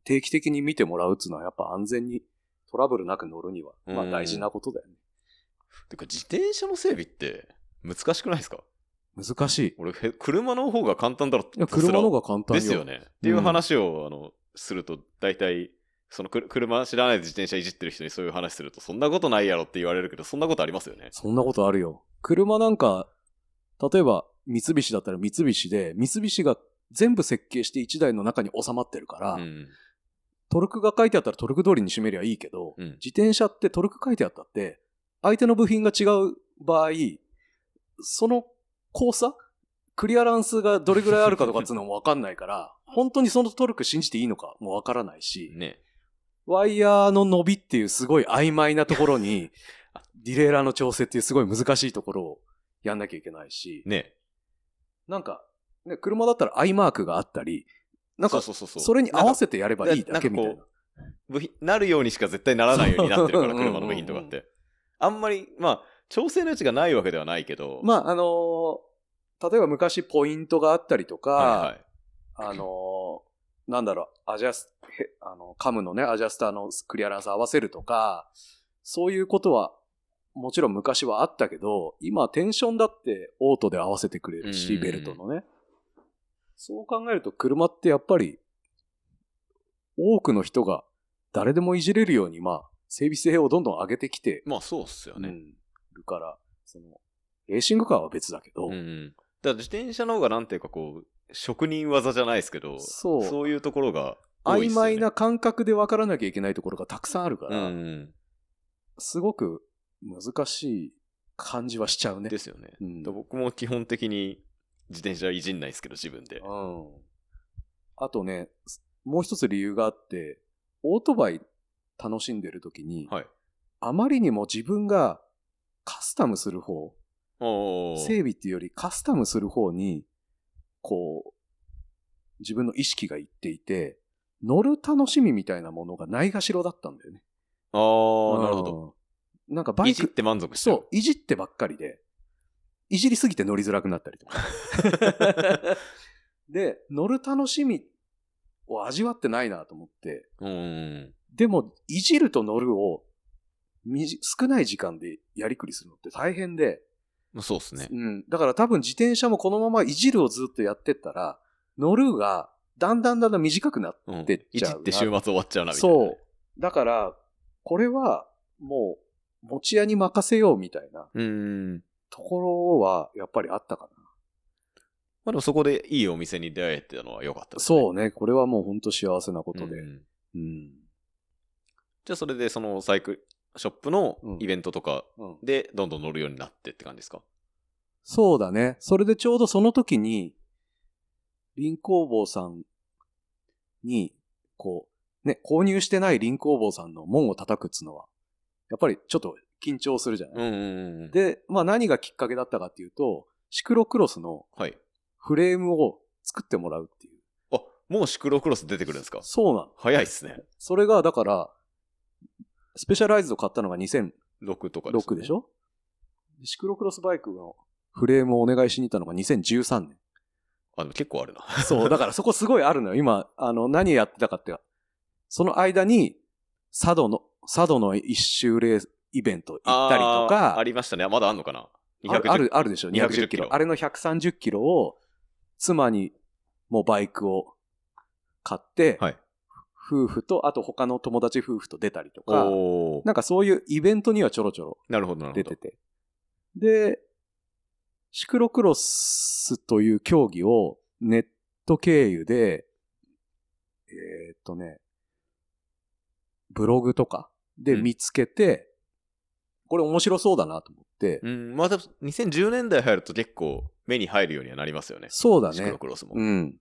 定期的に見てもらうっていうのはやっぱ安全にトラブルなく乗るには、まあうん大事なことだよね。てか自転車の整備って難しくないですか？難しい。俺、へ車の方が簡単だろいや、車の方が簡単よ。ですよね。っていう話を、あの、すると、大体、そのく車知らないで自転車いじってる人にそういう話すると、そんなことないやろって言われるけど、そんなことありますよね。そんなことあるよ。車なんか、例えば三菱だったら三菱で、三菱が全部設計して1台の中に収まってるから、うん。トルクが書いてあったらトルク通りに締めりゃいいけど、うん自転車ってトルク書いてあったって、相手の部品が違う場合、その交差クリアランスがどれぐらいあるかとかっていうのもわかんないから、<laughs> 本当にそのトルク信じていいのかもわからないし、ね。ワイヤーの伸びっていうすごい曖昧なところに、<laughs> ディレイラーの調整っていうすごい難しいところをやんなきゃいけないし、ね。なんか、ね、車だったらアイマークがあったり、なんかそうそうそうそう。それに合わせてやればいいだけみたいなななるようにしか絶対ならないようになってるから、<laughs> そう車の部品とかって。あんまり、まあ、調整の余地がないわけではないけど、まあ、あのー例えば昔ポイントがあったりとか、はいはい。あのーなんだろう、アジャス、へあの、カムのね、アジャスターのクリアランス合わせるとか、そういうことは、もちろん昔はあったけど、今テンションだってオートで合わせてくれるし、うんベルトのね。そう考えると車ってやっぱり、多くの人が誰でもいじれるように、まあ、整備性をどんどん上げてきてまあ、そうっすよね。うんるから、その、レーシングカーは別だけど、うんうん。だから自転車の方がなんていうかこう、職人技じゃないですけど、そうそういうところがね、曖昧な感覚で分からなきゃいけないところがたくさんあるかうら、んすごく難しい感じはしちゃううん。ね。ですよね。うん。僕も基本的に自転車いじんないですけど、自分で。うん。あとね、もう一つ理由があって、オートバイ楽しんでる時に、はい。あまりにも自分がカスタムする方、整備っていうよりカスタムする方に、こう、自分の意識がいっていて、乗る楽しみみたいなものがないがしろだったんだよね。あー、なるほど。ど。なんかバイク、いじって満足してるそう、いじってばっかりで、いじりすぎて乗りづらくなったりとか。<laughs> で、乗る楽しみを味わってないなと思って、でも、いじると乗るを、みじ少ない時間でやりくりするのって大変で、まあそうですね。うん。だから多分自転車もこのままいじるをずっとやってったら、乗るがだんだんだんだん短くなっうん。てっちゃうないじって週末終わっちゃうな、みたいなね。そう。だから、これはもう持ち屋に任せようみたいなう。うん。ところはやっぱりあったかまあでもそこでいいお店に出会えてたのは良かったな。ですね。そうね。これはもう本当幸せなことで。うんうん。じゃあそれでそのサイクルショップのうんイベントとかうんでどんどん乗るようになってって感じですか？そうだね。それでちょうどその時に、林工房さんに、こう、ね、購入してない林工房さんの門を叩くっつうのは、やっぱりちょっと緊張するじゃない、うんうんうん。で、まあ何がきっかけだったかっていうと、シクロクロスのはい。フレームを作ってもらうっていう。あ、もうシクロクロス出てくるんですか？そうなの。早いっすね。それが、だから、スペシャライズド買ったのが2006 6とかでしょ？でシクロクロスバイクのフレームをお願いしに行ったのが2013年。あ、でも結構あるな。そう、だから <laughs> そこすごいあるのよ。今、あの、何やってたかって、その間に、佐渡の、佐渡の一周レースイベント行ったりとか、ありましたね。まだあんのかな？あるある、あるでしょ、210 210キロ。キロあれの130キロを、妻にもうバイクを買って、はい夫婦と、あと他の友達夫婦と出たりとか、なんかそういうイベントにはちょろちょろ。出てて。で、シクロクロスという競技をネット経由で、えーっとね、ブログとかで見つけて、これ面白そうだなと思って、うん、まあ、多分2010年代入ると結構目に入るようにはなりますよね。そうだねシクロ。クロスも。うん。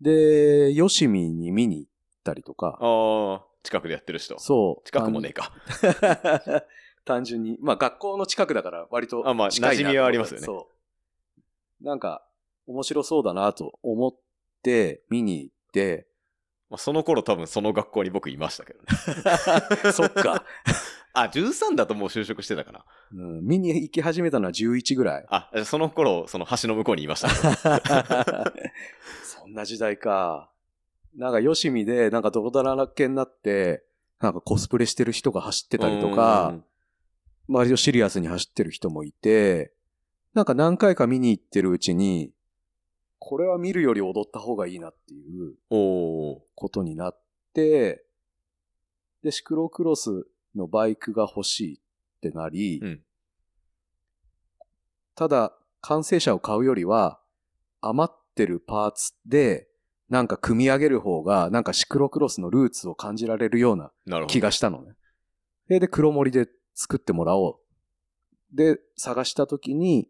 で、ヨシミに見に行ったりとか、ああ、近くでやってる人。そう。近くもねえか。単 <laughs> 単純に、まあ学校の近くだから割とあまあ馴染みはありますよねそう。なんか、面白そうだなと思って見に行って、まあ、その頃多分その学校に僕いましたけどね。<laughs> そっか、<laughs> あ、13だともう就職してたかな。うん。見に行き始めたのは11ぐらい。あ、その頃、その橋の向こうにいました。そんな時代か。なんか、よしみで、なんか、泥だらけになって、なんかコスプレしてる人が走ってたりとか、割とシリアスに走ってる人もいて、なんか何回か見に行ってるうちに、これは見るより踊った方がいいなっていうことになって、で、シクロクロスのバイクが欲しいってなり、うん。たただ、完成車を買うよりは、余ってるパーツで、なんか組み上げる方が、なんかシクロクロスのルーツを感じられるような。気がしたのね。で、で黒森で作ってもらおう。で、探したときに、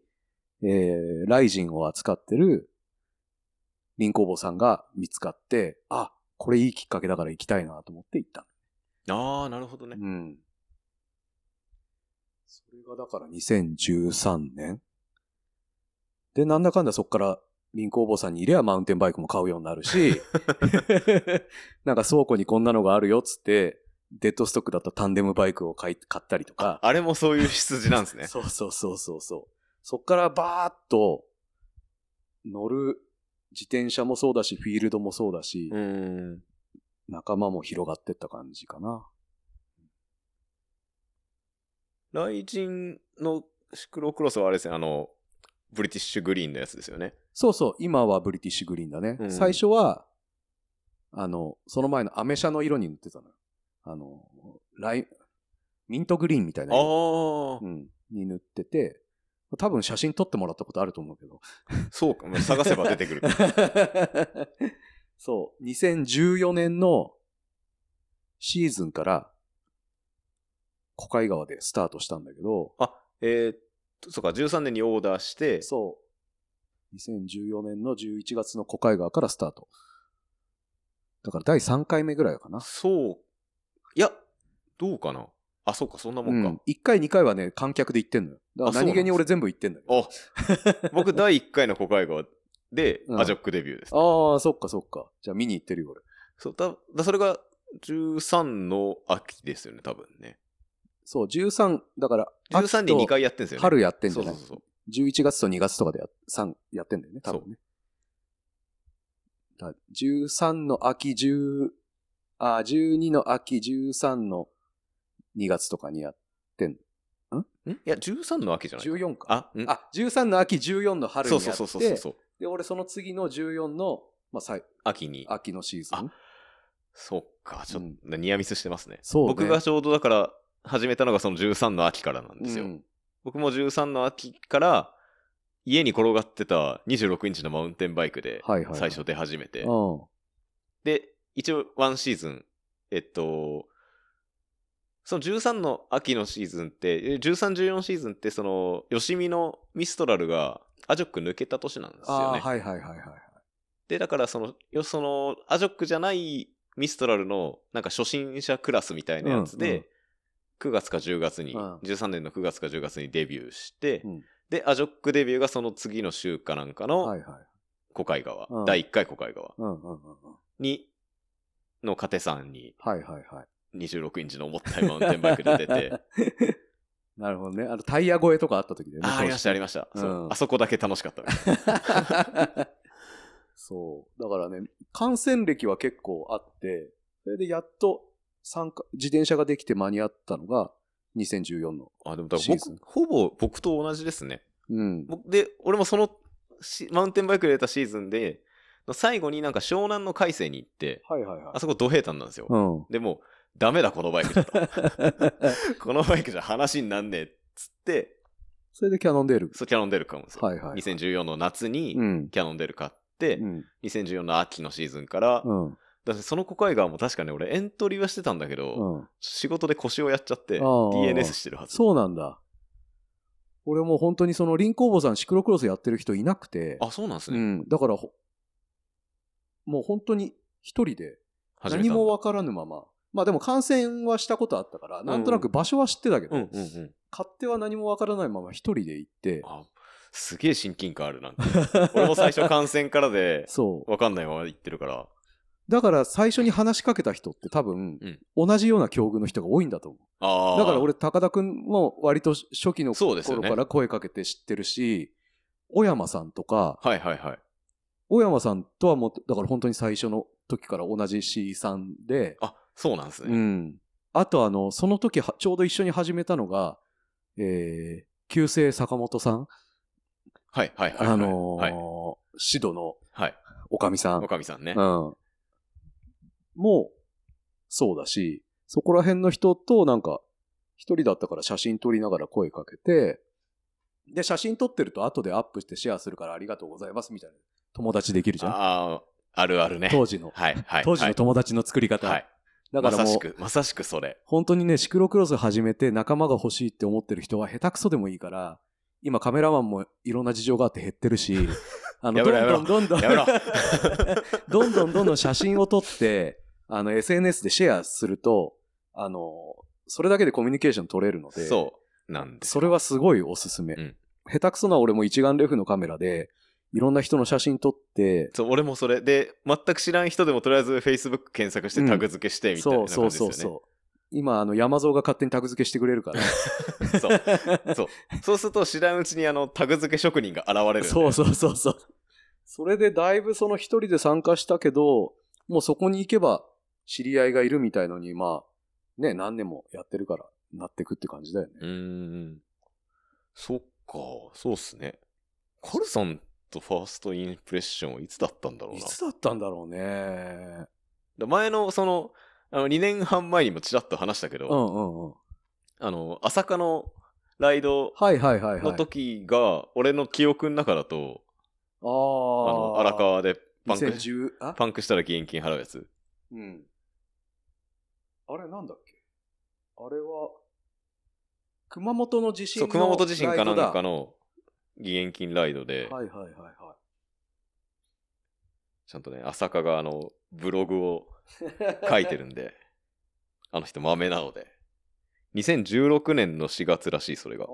えー、ライジンを扱ってる林工房さんが見つかって、あ、これいいきっかけだから行きたいなと思って行った。ああ、なるほどね。うん。それがだから2013年で、なんだかんだそっから林工房さんにいればマウンテンバイクも買うようになるし、<laughs> なんか倉庫にこんなのがあるよっつって、デッドストックだったタンデムバイクを買い買ったりとか。あれもそういう羊なんですね。<laughs> そうそうそうそうそう。そっからバーっと乗る自転車もそうだし、フィールドもそうだし、うーん。仲間も広がってった感じかな。ライジンのシクロクロスはあれですね、あの、ブリティッシュグリーンのやつですよね。そうそう、今はブリティッシュグリーンだね。うん最初は、あの、その前のアメ車の色に塗ってたのよ。あの、ライ、ミントグリーンみたいなあ色、あ、うん、に塗ってて、多分写真撮ってもらったことあると思うけど。そうか。探せば出てくる。<laughs> そう、2014年のシーズンから、小海川でスタートしたんだけど、あ、えーそうか、13年にオーダーして、そう。2014年の11月の小海川からスタート。だから第3回目ぐらいかな。そう。いや、どうかな。あ、そうか、そんなもんか。うん。1回2回はね、観客で行ってんのよ。だから何気に俺全部行ってんだけど。あ、僕第1回の小海川で、うんアジョックデビューです。ああ、そっかそっか。じゃあ見に行ってるよ俺。そう、だ、だそれが13の秋ですよね、多分ね。そう、13、だから、13に2秋と回やってんですよね。春やってんじゃない？そうそうそう。11月と2月とかでや3やってんだよね、多分ね。だ13の秋、10、あ、12の秋、13の2月とかにやってんん？いや、13の秋じゃない？14か。あ、ん？あ、13の秋、14の春にそうやって、そうそうそうそう。で、俺その次の14の、まあ、さい秋に。秋のシーズン。そっか、ちょっうと、ニアミスしてますね。そうね僕がちょうどだから、始めたのがその13の秋からなんですよ。うん僕も13の秋から、家に転がってた26インチのマウンテンバイクで、はいはいはい最初出始めて、うん。で、一応ワンシーズン、えっと、その13の秋のシーズンって、え13、14シーズンって、その、よしみのミストラルが、アジョック抜けた年なんですよね。はいはいはいはい。で、だからその、よその、アジョックじゃないミストラルの、なんか初心者クラスみたいなやつで、うんうん9月か10月に、うん13年の9月か10月にデビューして、うんで、アジョックデビューがその次の週かなんかのはいはい。小海川、うん第1回小海川。に、のカテさんにはいはいはい。26インチの重たいマウンテンバイクで出て、<laughs> なるほどね。あの、タイヤ越えとかあった時でね。ありました、ありましした、うんそう。あそこだけ楽しかった。<laughs> そう。だからね、感染歴は結構あって、それでやっと参加、自転車ができて間に合ったのが2014の。あ、でもだからシーズン僕、ほぼ僕と同じですね。うん。僕で、俺もそのしマウンテンバイクで出たシーズンで、最後になんか湘南の海星に行って、はいはいはいあ。そこ土平坦なんですよ。うん。でも、ダメだ、このバイクじゃと。<laughs> このバイクじゃ話になんねえっつって、それでキャノンデール。そうキャノンデール買うんですよ。はいはい。2014の夏にうん。キャノンデール買って、うん。2014の秋のシーズンから、うん。だってそのコカイガーも確かね、俺エントリーはしてたんだけど、うん。仕事で腰をやっちゃって、ああ DNS してるはず。そうなんだ。俺もう本当にそのリンコーボさんシクロクロスやってる人いなくて、あ、そうなんですね。うん。だからほ、もう本当に一人で始めたんだ何もわからぬまま。まあでも感染はしたことあったから、なんとなく場所は知ってたけど、うんうんうん。勝手は何もわからないまま一人で行って、あ、すげえ親近感あるなんか。俺も最初感染からで、<laughs> そう。わかんないまま行ってるから。だから最初に話しかけた人って多分、同じような境遇の人が多いんだと思う。だから俺、高田くんも割と初期の頃から声かけて知ってるし、小山さんとか、はいはいはい。小山さんとはもう、だから本当に最初の時から同じ C さんで、あ、そうなんですね。うん。あとあの、その時はちょうど一緒に始めたのが、えー、旧姓坂本さん、はいはいはいはい。あのーはい。シドのはい。おかみさん。おかみさんね。うん。もう、そうだし、そこら辺の人となんか、一人だったから写真撮りながら声かけて、で、写真撮ってると後でアップしてシェアするからありがとうございますみたいな友達できるじゃん。ああ、あるあるね。当時の。はいはい。当時の友達の作り方。はい。だからもう、まさしく、まさしくそれ。本当にね、シクロクロス始めて仲間が欲しいって思ってる人は下手くそでもいいから、今カメラマンもいろんな事情があって減ってるし、あの、どんどんどんどん、<laughs> どんどんどんどん写真を撮って、あの、SNS でシェアすると、あの、それだけでコミュニケーション取れるので、そう。なんで。それはすごいおすすめ。うん下手くそな俺も一眼レフのカメラで、いろんな人の写真撮って、そう、俺もそれ。で、全く知らん人でもとりあえず Facebook 検索してタグ付けしてみたいなそう感じですよね。そうそうそう。今、あの、山蔵が勝手にタグ付けしてくれるから。<laughs> そう。そう。そうすると知らんうちにあの、タグ付け職人が現れるんで。そうそうそうそう。それでだいぶその一人で参加したけど、もうそこに行けば知り合いがいるみたいのに、まあ、ね、何年もやってるから、なってくって感じだよね。うーん。そっか、そうっすね。カルさんとファーストインプレッションはいつだったんだろうな。いつだったんだろうね。だ前の、その、あの、2年半前にもちらっと話したけど、うんうんうん。あの、朝霞のライドはいはいはいはい。の時が、俺の記憶の中だと、ああの、荒川でパンク、2010、あ？パンクしたら現金払うやつ。うん。あれなんだっけ？あれは、熊本の地震そう、の熊本地震かなんかの義援金ライドで、はいはいはいはい。ちゃんとね、朝霞があの、ブログを <laughs> 書いてるんで、あの人豆なので。2016年の4月らしい、それが。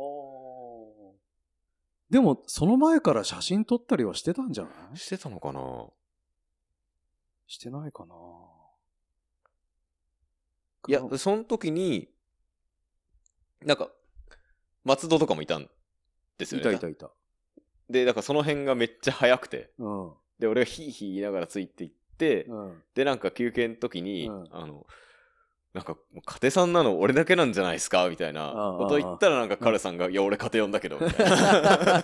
でも、その前から写真撮ったりはしてたんじゃない？してたのかな？してないかないいや、その時に、なんか、松戸とかもいたんですよね。いたいたいた。で、だからその辺がめっちゃ早くて、うん。で、俺がヒーヒー言いながらついていって、うん。で、なんか休憩の時に、うんあの、なんか、家庭さんなの俺だけなんじゃないですか？みたいなこと言ったら、なんかカルさんが、いや、俺家庭呼んだけど、みたいな。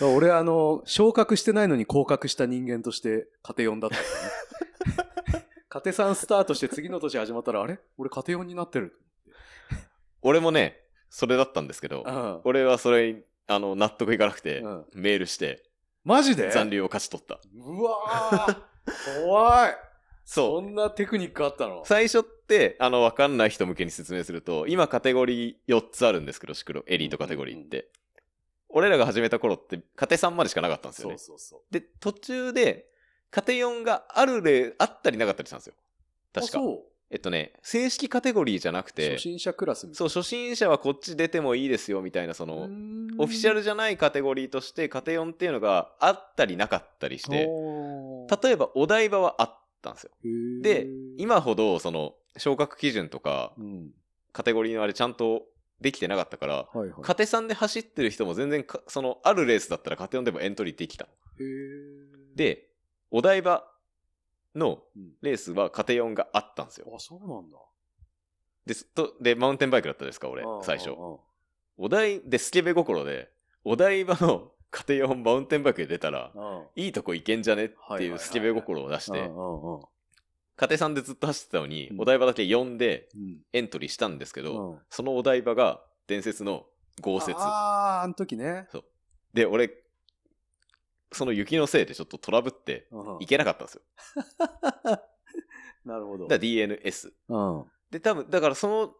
<laughs> 俺、あの、昇格してないのに降格した人間として家庭呼んだったよね。家庭さんスタートして次の年始まったら、あれ？俺家庭呼んになってる。<laughs> 俺もね、それだったんですけど、うん。俺はそれに、あの、納得いかなくて、うんメールして、マジで？残留を勝ち取った。うわー怖いそう。そんなテクニックあったの？最初って、あの、わかんない人向けに説明すると、今カテゴリー4つあるんですけど、シクロ、エリートカテゴリーって。俺らが始めた頃って、カテ3までしかなかったんですよそうね。そうそう。で、途中で、カテ4がある例、あったりなかったりしたんですよ。確か。あそうえっとね、正式カテゴリーじゃなくて初、心者クラスみたそう、い初心者はこっち出てもいいですよ、みたいな、そな。の、オフィシャルじゃないカテゴリーとして、カテ4っていうのがあったりなかったりして、例えばお台場はあったんですよ。で、今ほど、その、昇格基準とか、うん。カテゴリーのあれちゃんとできてなかったから、はいはい。カテ3で走ってる人も全然か、その、あるレースだったらカテ4でもエントリーできたで、お台場のうん。レースはカテ4があったんですよ。あ、そうなんだ。で、すとで、マウンテンバイクだったですか、俺最初。お台、で、スケベ心で、お台場のカテ4マウンテンバイクで出たら、あいいとこ行けんじゃね？ってはいうスケベ心を出して、ああああカテ3でずっと走ってたのに、うん。お台場だけ4でうん。エントリーしたんですけど、うん。そのお台場が伝説の豪雪。ああ、あの時ね。で、俺、その雪のせいでちょっとトラブってうん行けなかったんですよ。<laughs> なるほど。だから DNS。うん。で、多分、だからその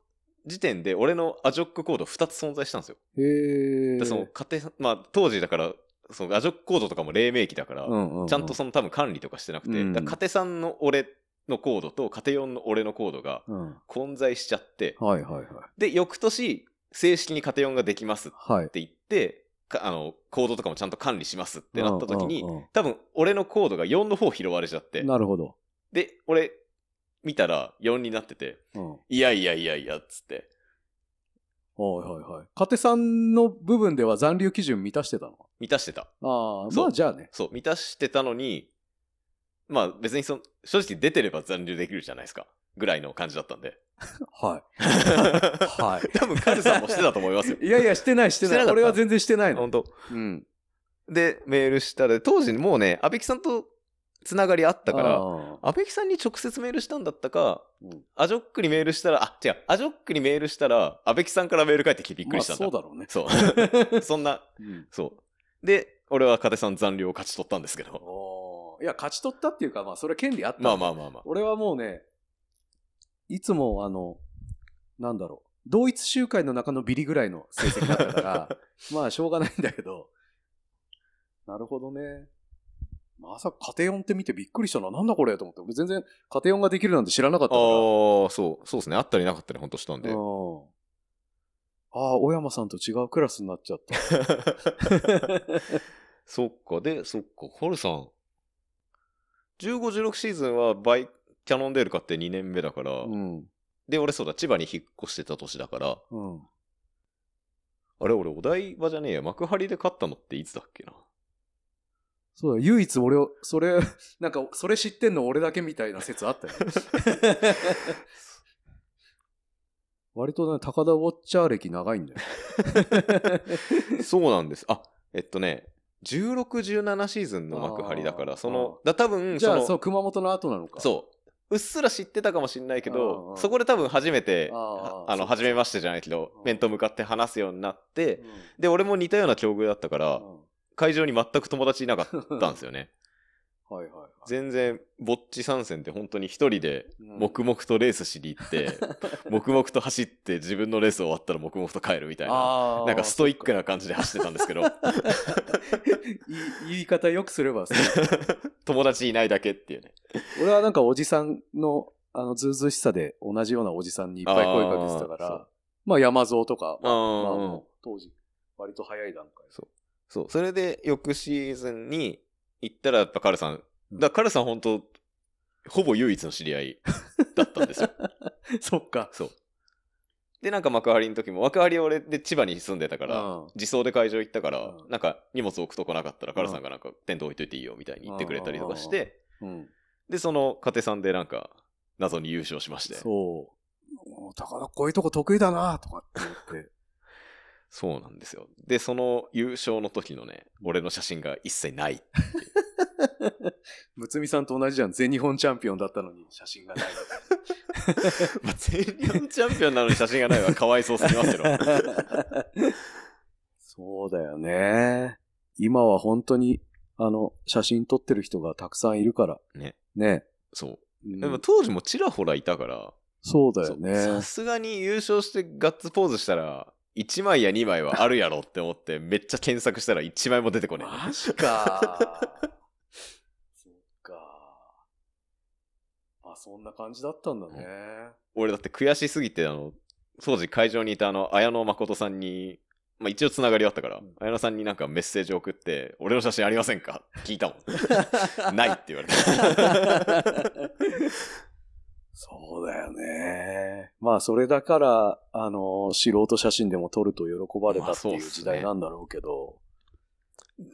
時点で俺のアジョックコード2つ存在したんですよ。へえ。でその家庭、まあ当時だから、そのアジョックコードとかも黎明期だから、うんうんうんちゃんとその多分管理とかしてなくて、うんだ家庭3の俺のコードと家庭4の俺のコードがうん。混在しちゃって、はいはいはい。で、翌年、正式に家庭4ができますっはい。て言って、かあの、コードとかもちゃんと管理しますってなった時に、多分俺のコードが4の方拾われちゃって、なるほど。で、俺、見たら4になってて、うん。いやいやいやいや、っつって。はいはいはい。カテさんの部分では残留基準満たしてたの？満たしてた。ああ、まあじゃあね。そう、満たしてたのに、まあ別にその、正直出てれば残留できるじゃないですか。ぐらいの感じだったんで。は。はい <laughs> 多分カルさんもしてたと思いますよ。い。いやいや、してないしてない。俺は全然してないの。本当うん。で、メールしたら、当時もうね、阿部木さんとつながりあったから、あ阿部木さんに直接メールしたんだったか、うんアジョックにメールしたら、あ、違う、アジョックにメールしたら、阿部木さんからメール返ってきてびっくりしたんだ。まあそうだろうね。そう。<laughs> そんな、うんそう。で、俺はカテさん残留を勝ち取ったんですけど。いや、勝ち取ったっていうか、まあ、それは権利あった。まあまあまあまあ。俺はもうね、いつも、あの、なんだろう。同一集会の中のビリぐらいの成績だったから、<laughs> まあ、しょうがないんだけど。なるほどね。まさか家庭音って見てびっくりしたな。なんだこれと思って。俺全然家庭音ができるなんて知らなかったああから。ー、そう、そうですね。あったりなかったり、ほんとしたんで。うん。ああ、小山さんと違うクラスになっちゃった。<laughs> そっか、で、そっか、ホルさん。15、16シーズンはバイ、キャノンデール買って2年目だから、うん。で、俺そうだ、千葉に引っ越してた年だから、うん。あれ、俺、お台場じゃねえや、幕張で買ったのっていつだっけな。そうだ、唯一俺を、それ、<laughs> なんか、それ知ってんの俺だけみたいな説あったよ。<laughs> 割とね、高田ウォッチャー歴長いんだよ。<laughs> そうなんです。あ、えっとね、16、17シーズンの幕張だから、その、だ多分、じゃあ、そう、熊本の後なのか。そう。うっすら知ってたかもしんないけあど、ーそこで多分初めて、あの、初めましてじゃないけどう、ん面と向かって話すようになってう、ん。で、俺も似たような境遇だったから、うん会場に全く友達いなかったんですよね。<laughs> はいはいはい。全然、ぼっち参戦って本当に一人で、うん黙々とレースしに行って、<laughs> 黙々と走って自分のレース終わったら黙々と帰るみたいな、なんかストイックな感じで走ってたんですけど、言い方よくすればそう <laughs> 友達いないだけっていうね。俺はなんかおじさんの、あの、ずうずうしさで同じようなおじさんにいっぱい声かけてたから、まあ山蔵とか、まあ、まあ当時、割と早い段階。そう。それで、翌シーズンに行ったら、やっぱカルさん、うんだからカルさん本当ほぼ唯一の知り合いだったんですよ。<laughs> そっか。そう。で、なんか幕張の時も、幕張俺で千葉に住んでたから、うん自走で会場行ったから、うんなんか荷物置くとこなかったら、カルさんがなんかテント置いといていいよみたいに言ってくれたりとかして、うん。で、その家庭さんでなんか、謎に優勝しまして。そう。もう高田こういうとこ得意だなとかって言って。そうなんですよ。で、その優勝の時のね、俺の写真が一切ない。<laughs> むつみさんと同じじゃん。全日本チャンピオンだったのに写真がない。<laughs> まあ、全日本チャンピオンなのに写真がないはかわいそうすぎますけど。そうだよね。今は本当に、あの、写真撮ってる人がたくさんいるから。ね。ね。そう。うんでも当時もちらほらいたから、そうだよねさ。すがに優勝してガッツポーズしたら、1枚や2枚はあるやろって思って、めっちゃ検索したら1枚も出てこねえ。マジか。<laughs> そっか。あ、そんな感じだったんだね。俺だって悔しすぎて、あの、当時会場にいたあの、綾野誠さんに、まあ一応つながりあったから、うん綾野さんになんかメッセージ送って、俺の写真ありませんか聞いたもん。<laughs> ないって言われて。そうだよね。まあ、それだから、あの、素人写真でも撮ると喜ばれたっていう時代なんだろうけど、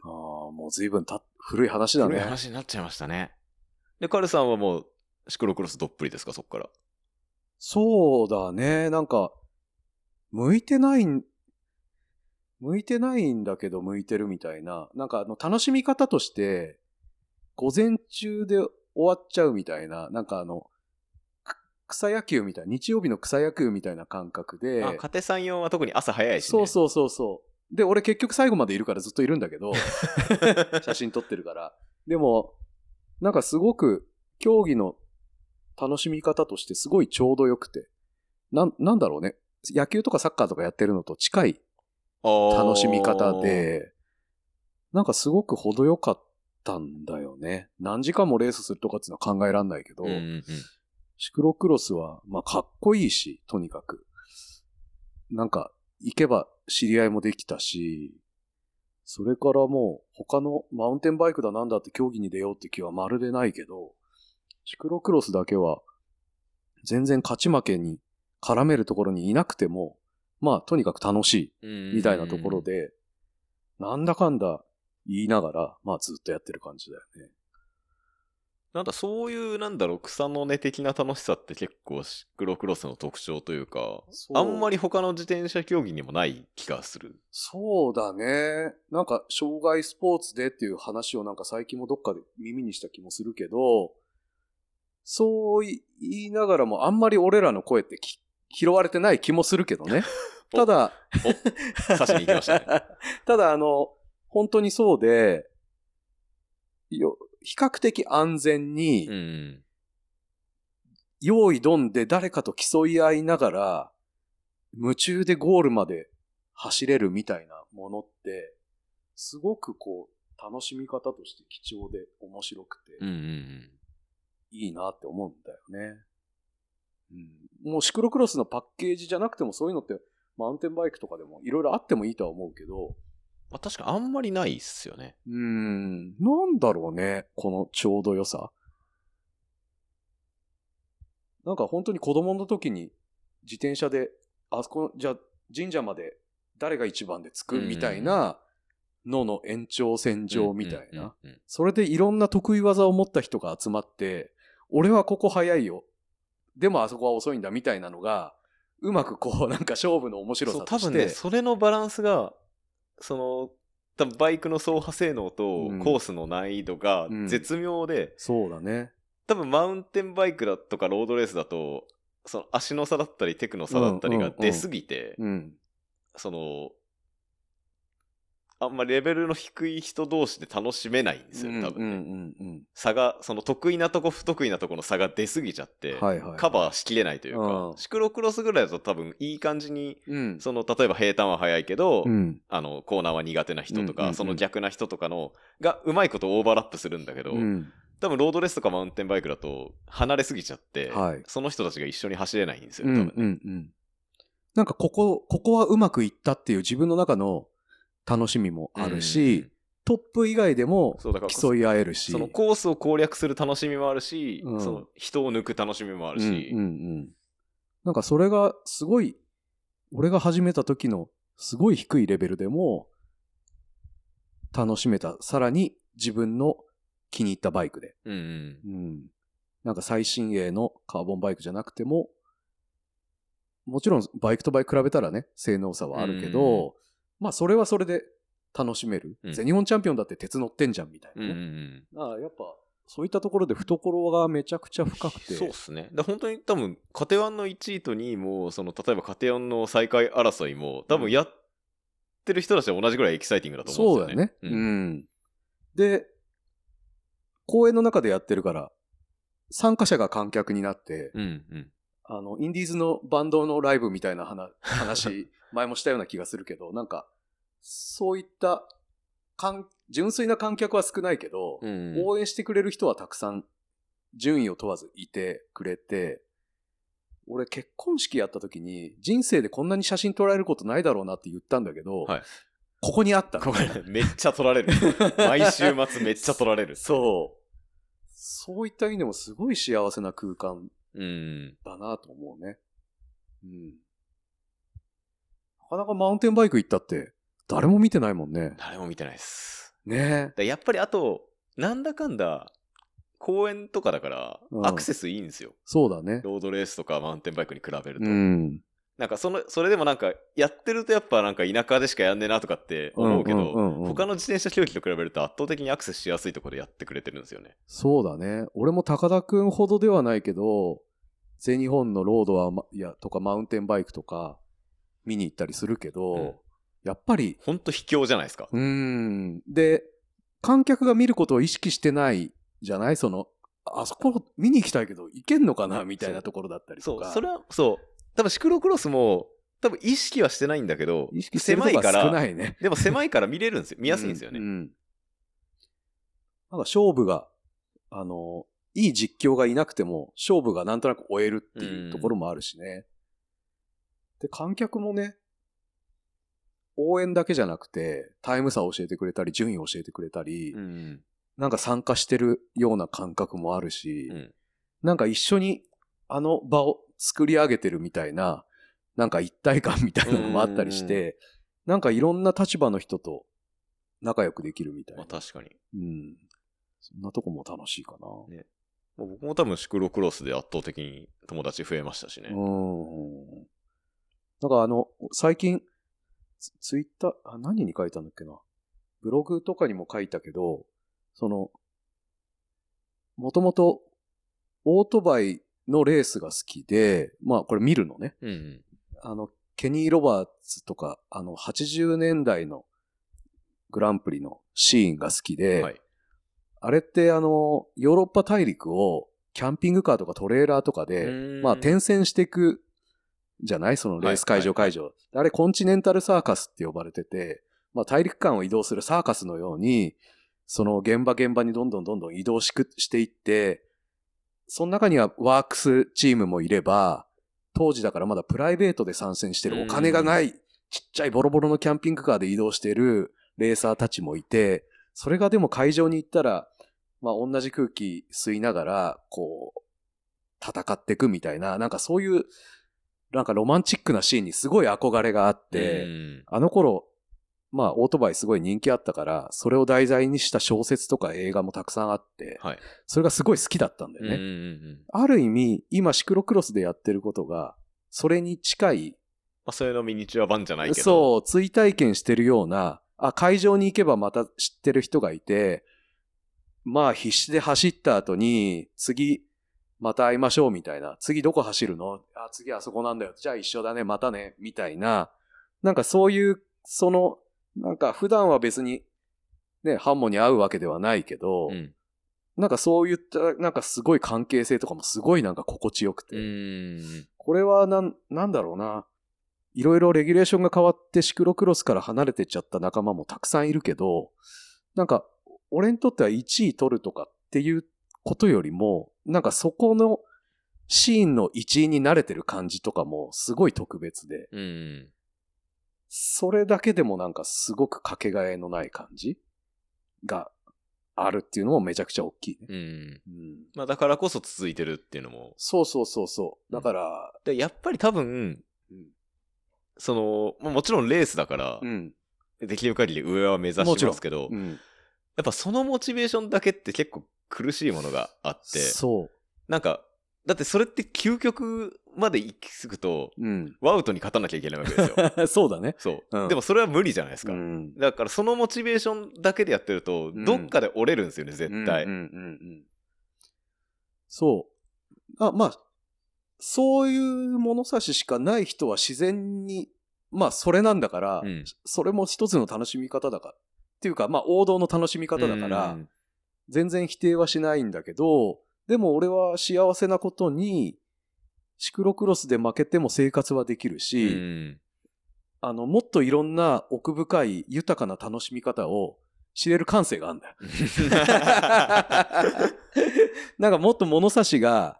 ああ、もう随分た古い話だ古いね。話になっちゃいましたね。で、カルさんはもう、シクロクロスどっぷりですか、そっから？そうだね。なんか、向いてないん、向いてないんだけど向いてるみたいな。なんかあの、楽しみ方として、午前中で終わっちゃうみたいな、なんかあの、く草野球みたいな、日曜日の草野球みたいな感覚で、あ、家庭さん用は特に朝早いし、ね。そうそうそうそう。で、俺結局最後までいるからずっといるんだけど、<laughs> 写真撮ってるから。でも、なんかすごく競技の楽しみ方としてすごいちょうどよくて。なん、なんだろうね。野球とかサッカーとかやってるのと近い楽しみ方。で、なんかすごく程よかったんだよね。何時間もレースするとかっていうのは考えられないけど、うんうんうんシクロクロスは、まあかっこいいし、とにかく。なんか、行けば知り合いもできたし、それからもう他のマウンテンバイクだなんだって競技に出ようって気はまるでないけど、シクロクロスだけは全然勝ち負けに絡めるところにいなくても、まあとにかく楽しいみたいなところで、なんだかんだ言いながら、まあずっとやってる感じだよね。なんだ、そういう、なんだろう、草の根的な楽しさって結構シクロクロスの特徴というか、あんまり他の自転車競技にもない気がする。そうだね。なんか、障害スポーツでっていう話をなんか最近もどっかで耳にした気もするけど、そう言いながらもあんまり俺らの声ってき拾われてない気もするけどね。<laughs> おただ、刺しに行きましたね。<laughs> ただあの、本当にそうで、よ比較的安全に、うん。用意どんで誰かと競い合いながら、夢中でゴールまで走れるみたいなものって、すごくこう、楽しみ方として貴重で面白くて、うんうんうん。いいなって思うんだよね。うん、もうシクロクロスのパッケージじゃなくてもそういうのって、マウンテンバイクとかでもいろいろあってもいいとは思うけど、まあ、確かあんまりないっすよね。うーん、なんだろうね、このちょうど良さ。なんか本当に子供の時に自転車で、あそこ、じゃあ神社まで誰が一番で着くみたいなのの延長線上みたいな。それでいろんな得意技を持った人が集まって、俺はここ早いよ。でもあそこは遅いんだみたいなのが、うまくこうなんか勝負の面白さとして。多分ね、それのバランスが、その、多分バイクの走破性能とうんコースの難易度がうん絶妙で、そうだね。多分マウンテンバイクだとかロードレースだと、その足の差だったりテクの差だったりが出すぎて、うん。その、あんまレベルの低い人同士で楽しめないんですよ、多分ね。うんうん差が、その得意なとこ不得意なとこの差が出すぎちゃって、うん。はいはい。カバーしきれないというか、うんシクロクロスぐらいだと多分いい感じに、うん。その、例えば平坦は速いけど、うん。あの、コーナーは苦手な人とか、うんうんうんその逆な人とかの、がうまいことオーバーラップするんだけど、うん。多分ロードレースとかマウンテンバイクだと離れすぎちゃって、はいその人たちが一緒に走れないんですよ多分ね。うんうん。なんかここ、ここはうまくいったっていう自分の中の楽しみもあるし、トップ以外でも競い合えるし。そのコースを攻略する楽しみもあるし、うんその人を抜く楽しみもあるし、うんうんうん。なんかそれがすごい、俺が始めた時のすごい低いレベルでも楽しめた。さらに自分の気に入ったバイクで。うんうんうん。なんか最新鋭のカーボンバイクじゃなくても、もちろんバイクとバイク比べたらね、性能差はあるけど、まあそれはそれで楽しめる。うん全日本チャンピオンだって鉄乗ってんじゃんみたいうんうなね。んああやっぱそういったところで懐がめちゃくちゃ深くて。そうっすね。だ本当に多分、カテワンの1位と2位も、その、例えばカテワンの最下位争いも、多分やってる人たちは同じぐらいエキサイティングだと思そううんだよね。ですよね。うん。で、公演の中でやってるから、参加者が観客になって、うんうん。あの、インディーズのバンドのライブみたいな話、<laughs> 話前もしたような気がするけど、なんか、そういった、観純粋な観客は少ないけど、うん応援してくれる人はたくさん、順位を問わずいてくれて、俺結婚式やった時に、人生でこんなに写真撮られることないだろうなって言ったんだけど、はいここにあったのめっちゃ取られる。<laughs> 毎週末めっちゃ取られる。そう。そういった意味でもすごい幸せな空間う。うん。だなと思うね。うん。なかなかマウンテンバイク行ったって、誰も見てないもんね。誰も見てないです。ねだやっぱりあと、なんだかんだ、公園とかだからう、んアクセスいいんですよ。そうだね。ロードレースとかマウンテンバイクに比べると。うん。なんかその、それでもなんか、やってるとやっぱなんか田舎でしかやんねえなとかって思うけど、うんうんうんうん他の自転車競技と比べると圧倒的にアクセスしやすいところでやってくれてるんですよね。そうだね。俺も高田くんほどではないけど、全日本のロードは、ま、いや、とかマウンテンバイクとか見に行ったりするけど、うんやっぱり、ほんと卑怯じゃないですか。うーん。で、観客が見ることを意識してないじゃない？その、あそこ見に行きたいけど、行けんのかな？みたいなところだったりそう、とか。それは、そう。多分シクロクロスも、多分意識はしてないんだけど、意識してるとこが狭いから、少ないね。でも狭いから見れるんですよ。見やすいんですよね。うんうんなんか勝負が、あの、いい実況がいなくても、勝負がなんとなく終えるっていうところもあるしね。で、観客もね、応援だけじゃなくて、タイム差を教えてくれたり、順位を教えてくれたり、うん。なんか参加してるような感覚もあるし、うん。なんか一緒にあの場を作り上げてるみたいな、なんか一体感みたいなのもあったりして、なんかいろんな立場の人と仲良くできるみたいな。まあ確かに。うん。そんなとこも楽しいかな。もう僕も多分シクロクロスで圧倒的に友達増えましたしね。うん。なんかあの、最近、ツツイッター、あ、何に書いたんだっけな。ブログとかにも書いたけど、その、もともとオートバイのレースが好きで、まあこれ見るのね。うんうん。あの、ケニー・ロバーツとか、あの、80年代のグランプリのシーンが好きで、はい。あれってあの、ヨーロッパ大陸をキャンピングカーとかトレーラーとかで、うん。まあ転戦していくじゃない？そのレース会場はいはい会場。あれコンチネンタルサーカスって呼ばれてて、まあ大陸間を移動するサーカスのように、その現場現場にどんどんどんどん移動しくしていって、その中にはワークスチームもいれば、当時だからまだプライベートで参戦してるお金がない、ちっちゃいボロボロのキャンピングカーで移動してるレーサーたちもいて、それがでも会場に行ったら、まあ同じ空気吸いながら、こう、戦っていくみたいな、なんかそういう、なんかロマンチックなシーンにすごい憧れがあって、うんあの頃、まあオートバイすごい人気あったから、それを題材にした小説とか映画もたくさんあって、はい。それがすごい好きだったんだよね。うんうんうん。ある意味、今シクロクロスでやってることが、それに近い、まあそれのミニチュア版じゃないけど。そう、追体験してるような、あ、会場に行けばまた知ってる人がいて、まあ必死で走った後に、次、また会いましょうみたいな。次どこ走るの？あ、次あそこなんだよ。じゃあ一緒だね。またね。みたいな。なんかそういう、その、なんか普段は別に、ね、ハンモに会うわけではないけど、うん。なんかそういった、なんかすごい関係性とかもすごいなんか心地よくて。うん。これはなん、なんだろうな。いろいろレギュレーションが変わってシクロクロスから離れてっちゃった仲間もたくさんいるけど、なんか、俺にとっては1位取るとかっていうことよりも、なんかそこのシーンの一員に慣れてる感じとかもすごい特別で、うん。それだけでもなんかすごくかけがえのない感じがあるっていうのもめちゃくちゃ大きいね。うん。うん、まあだからこそ続いてるっていうのも。そうそうそうそう。だから、でやっぱり多分、うん。その、まあもちろんレースだから、うん。できる限り上は目指しますけど、うん、やっぱそのモチベーションだけって結構苦しいものがあって、そなんか、だってそれって究極まで行き着くと、う。うん。ワウトに勝たなきゃいけないわけですよ。<laughs> そうだね。そう、うんでもそれは無理じゃないですか。ん。だからそのモチベーションだけでやってると、うんどっかで折れるんですよね、絶対。うんうんうんうんそう。あ、まあ、そういう物差ししかない人は自然に、まあ、それなんだから、うんそれも一つの楽しみ方だから。っていうか、まあ、王道の楽しみ方だから、うん全然否定はしないんだけど、でも俺は幸せなことに、シクロクロスで負けても生活はできるし、うんあの、もっといろんな奥深い豊かな楽しみ方を知れる感性があるんだよ。<laughs> なんかもっと物差しが、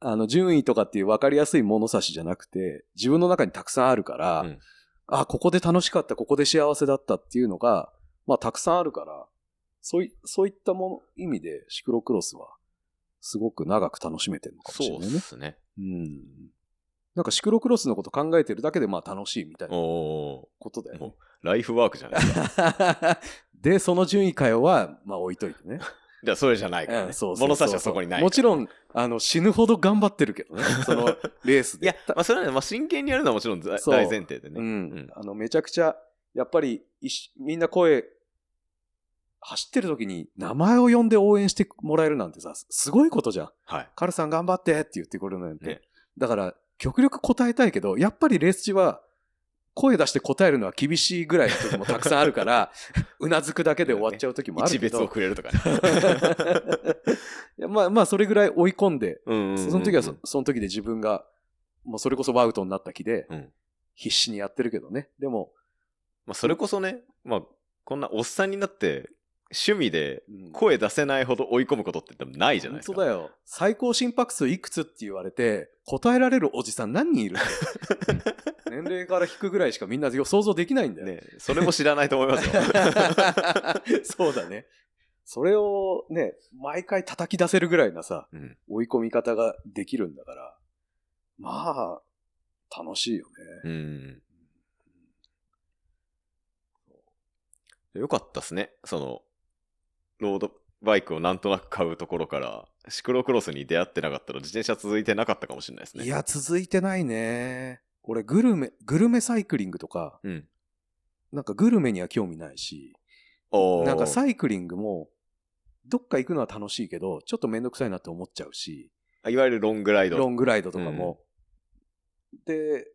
あの、順位とかっていう分かりやすい物差しじゃなくて、自分の中にたくさんあるから、うん。あ、ここで楽しかった、ここで幸せだったっていうのが、まあたくさんあるから、そういそういったもの、意味でシクロクロスは、すごく長く楽しめてるのかもしれそうないね。ですね。うん。なんかシクロクロスのこと考えてるだけでまあ楽しいみたいなおことだよねも。ライフワークじゃないですか。<laughs> で、その順位かよは、まあ置いといてね。<laughs> じゃあそれじゃないからね。うんそうそうそう物差しはそこにない。もちろん、あの、死ぬほど頑張ってるけどね。<laughs> その、レースで。いや、まあそれはね、まあ真剣にやるのはもちろん大前提でね。うん。うんあの、めちゃくちゃ、やっぱり、みんな声、走ってる時に名前を呼んで応援してもらえるなんてさ、すごいことじゃん。はい。カルさん頑張ってって言ってくれるなんて。ねだから、極力答えたいけど、やっぱりレース中は声出して答えるのは厳しいぐらいの時もたくさんあるから、<laughs> うなずくだけで終わっちゃう時もあるけど。一別をくれるとかね。<laughs> まあまあ、それぐらい追い込んで、その時はそその時で自分が、もうそれこそワウトになった気でうん、必死にやってるけどね。でも、まあ、それこそね、まあ、こんなおっさんになって、趣味でうん声出せないほど追い込むことってないじゃないですか。本当だよ。最高心拍数いくつって言われて、答えられるおじさん何人いる <laughs> 年齢から引くぐらいしかみんな想像できないんだよ。ね、それも知らないと思いますよ。<laughs> そうだね。それをね、毎回叩き出せるぐらいなさ、うん追い込み方ができるんだから、まあ、楽しいよね。うん。よかったっすね。その、ロードバイクをなんとなく買うところから、シクロクロスに出会ってなかったら自転車続いてなかったかもしれないですね。いや、続いてないね。俺、グルメ、グルメサイクリングとか、うん。なんかグルメには興味ないし、なんかサイクリングも、どっか行くのは楽しいけど、ちょっとめんどくさいなって思っちゃうし、いわゆるロングライド。ロングライドとかも。で、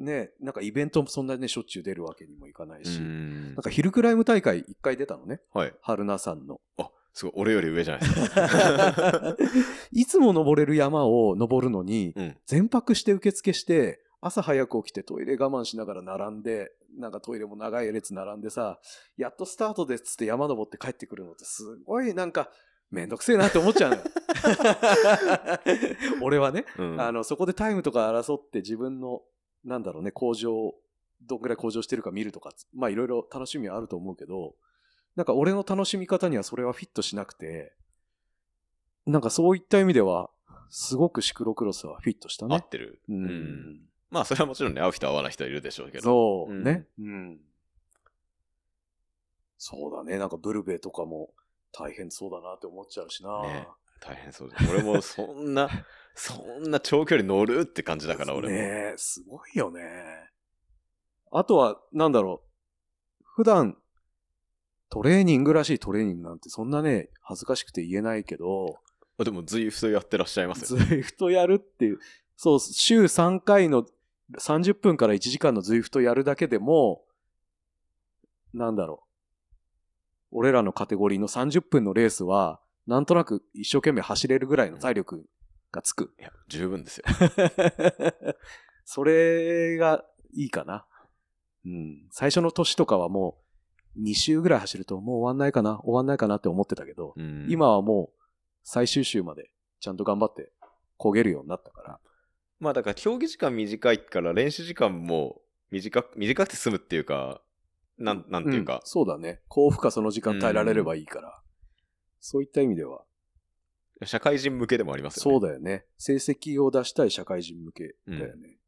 ね、なんかイベントもそんなね、しょっちゅう出るわけにもいかないし、うんなんかヒルクライム大会一回出たのね、はい。春菜さんの。あ、すごい、俺より上じゃないですか。<laughs> いつも登れる山を登るのに、うん。全泊して受付して、朝早く起きてトイレ我慢しながら並んで、なんかトイレも長い列並んでさ、やっとスタートですっつって山登って帰ってくるのってすごいなんか、めんどくせえなって思っちゃうのよ。<laughs> <laughs> 俺はね、うんあの、そこでタイムとか争って自分の、なんだろうね、向上、どんぐらい向上してるか見るとか、まあいろいろ楽しみはあると思うけど、なんか俺の楽しみ方にはそれはフィットしなくて、なんかそういった意味では、すごくシクロクロスはフィットしたね。合ってる。ううんん。まあ、それはもちろんね、合う人合わない人はいるでしょうけど。そう、うんね。うん。そうだね。なんかブルベとかも大変そうだなって思っちゃうしな。ね大変そうです。俺もそんな、そんな長距離乗るって感じだから、俺も。ねえ、すごいよね。あとは、なんだろう。普段、トレーニングらしいトレーニングなんてそんなね、恥ずかしくて言えないけど、あでも、 Zwift やってらっしゃいますよね。 Zwift やるっていう、そう、週3回の30分から1時間の Zwift やるだけでも、なんだろう。俺らのカテゴリーの30分のレースは、なんとなく一生懸命走れるぐらいの体力がつく。いや、十分ですよ。<laughs> それがいいかな。うん。最初の年とかはもう、2周ぐらい走るともう終わんないかな、終わんないかなって思ってたけど、うん今はもう最終週までちゃんと頑張って焦げるようになったから。まあ、だから、競技時間短いから、練習時間も短く、短くて済むっていうか、なん、なんていううんか、そうだね。幸福かその時間耐えられればいいから。そういった意味では、社会人向けでもありますよね。そうだよね。成績を出したい社会人向けだよね。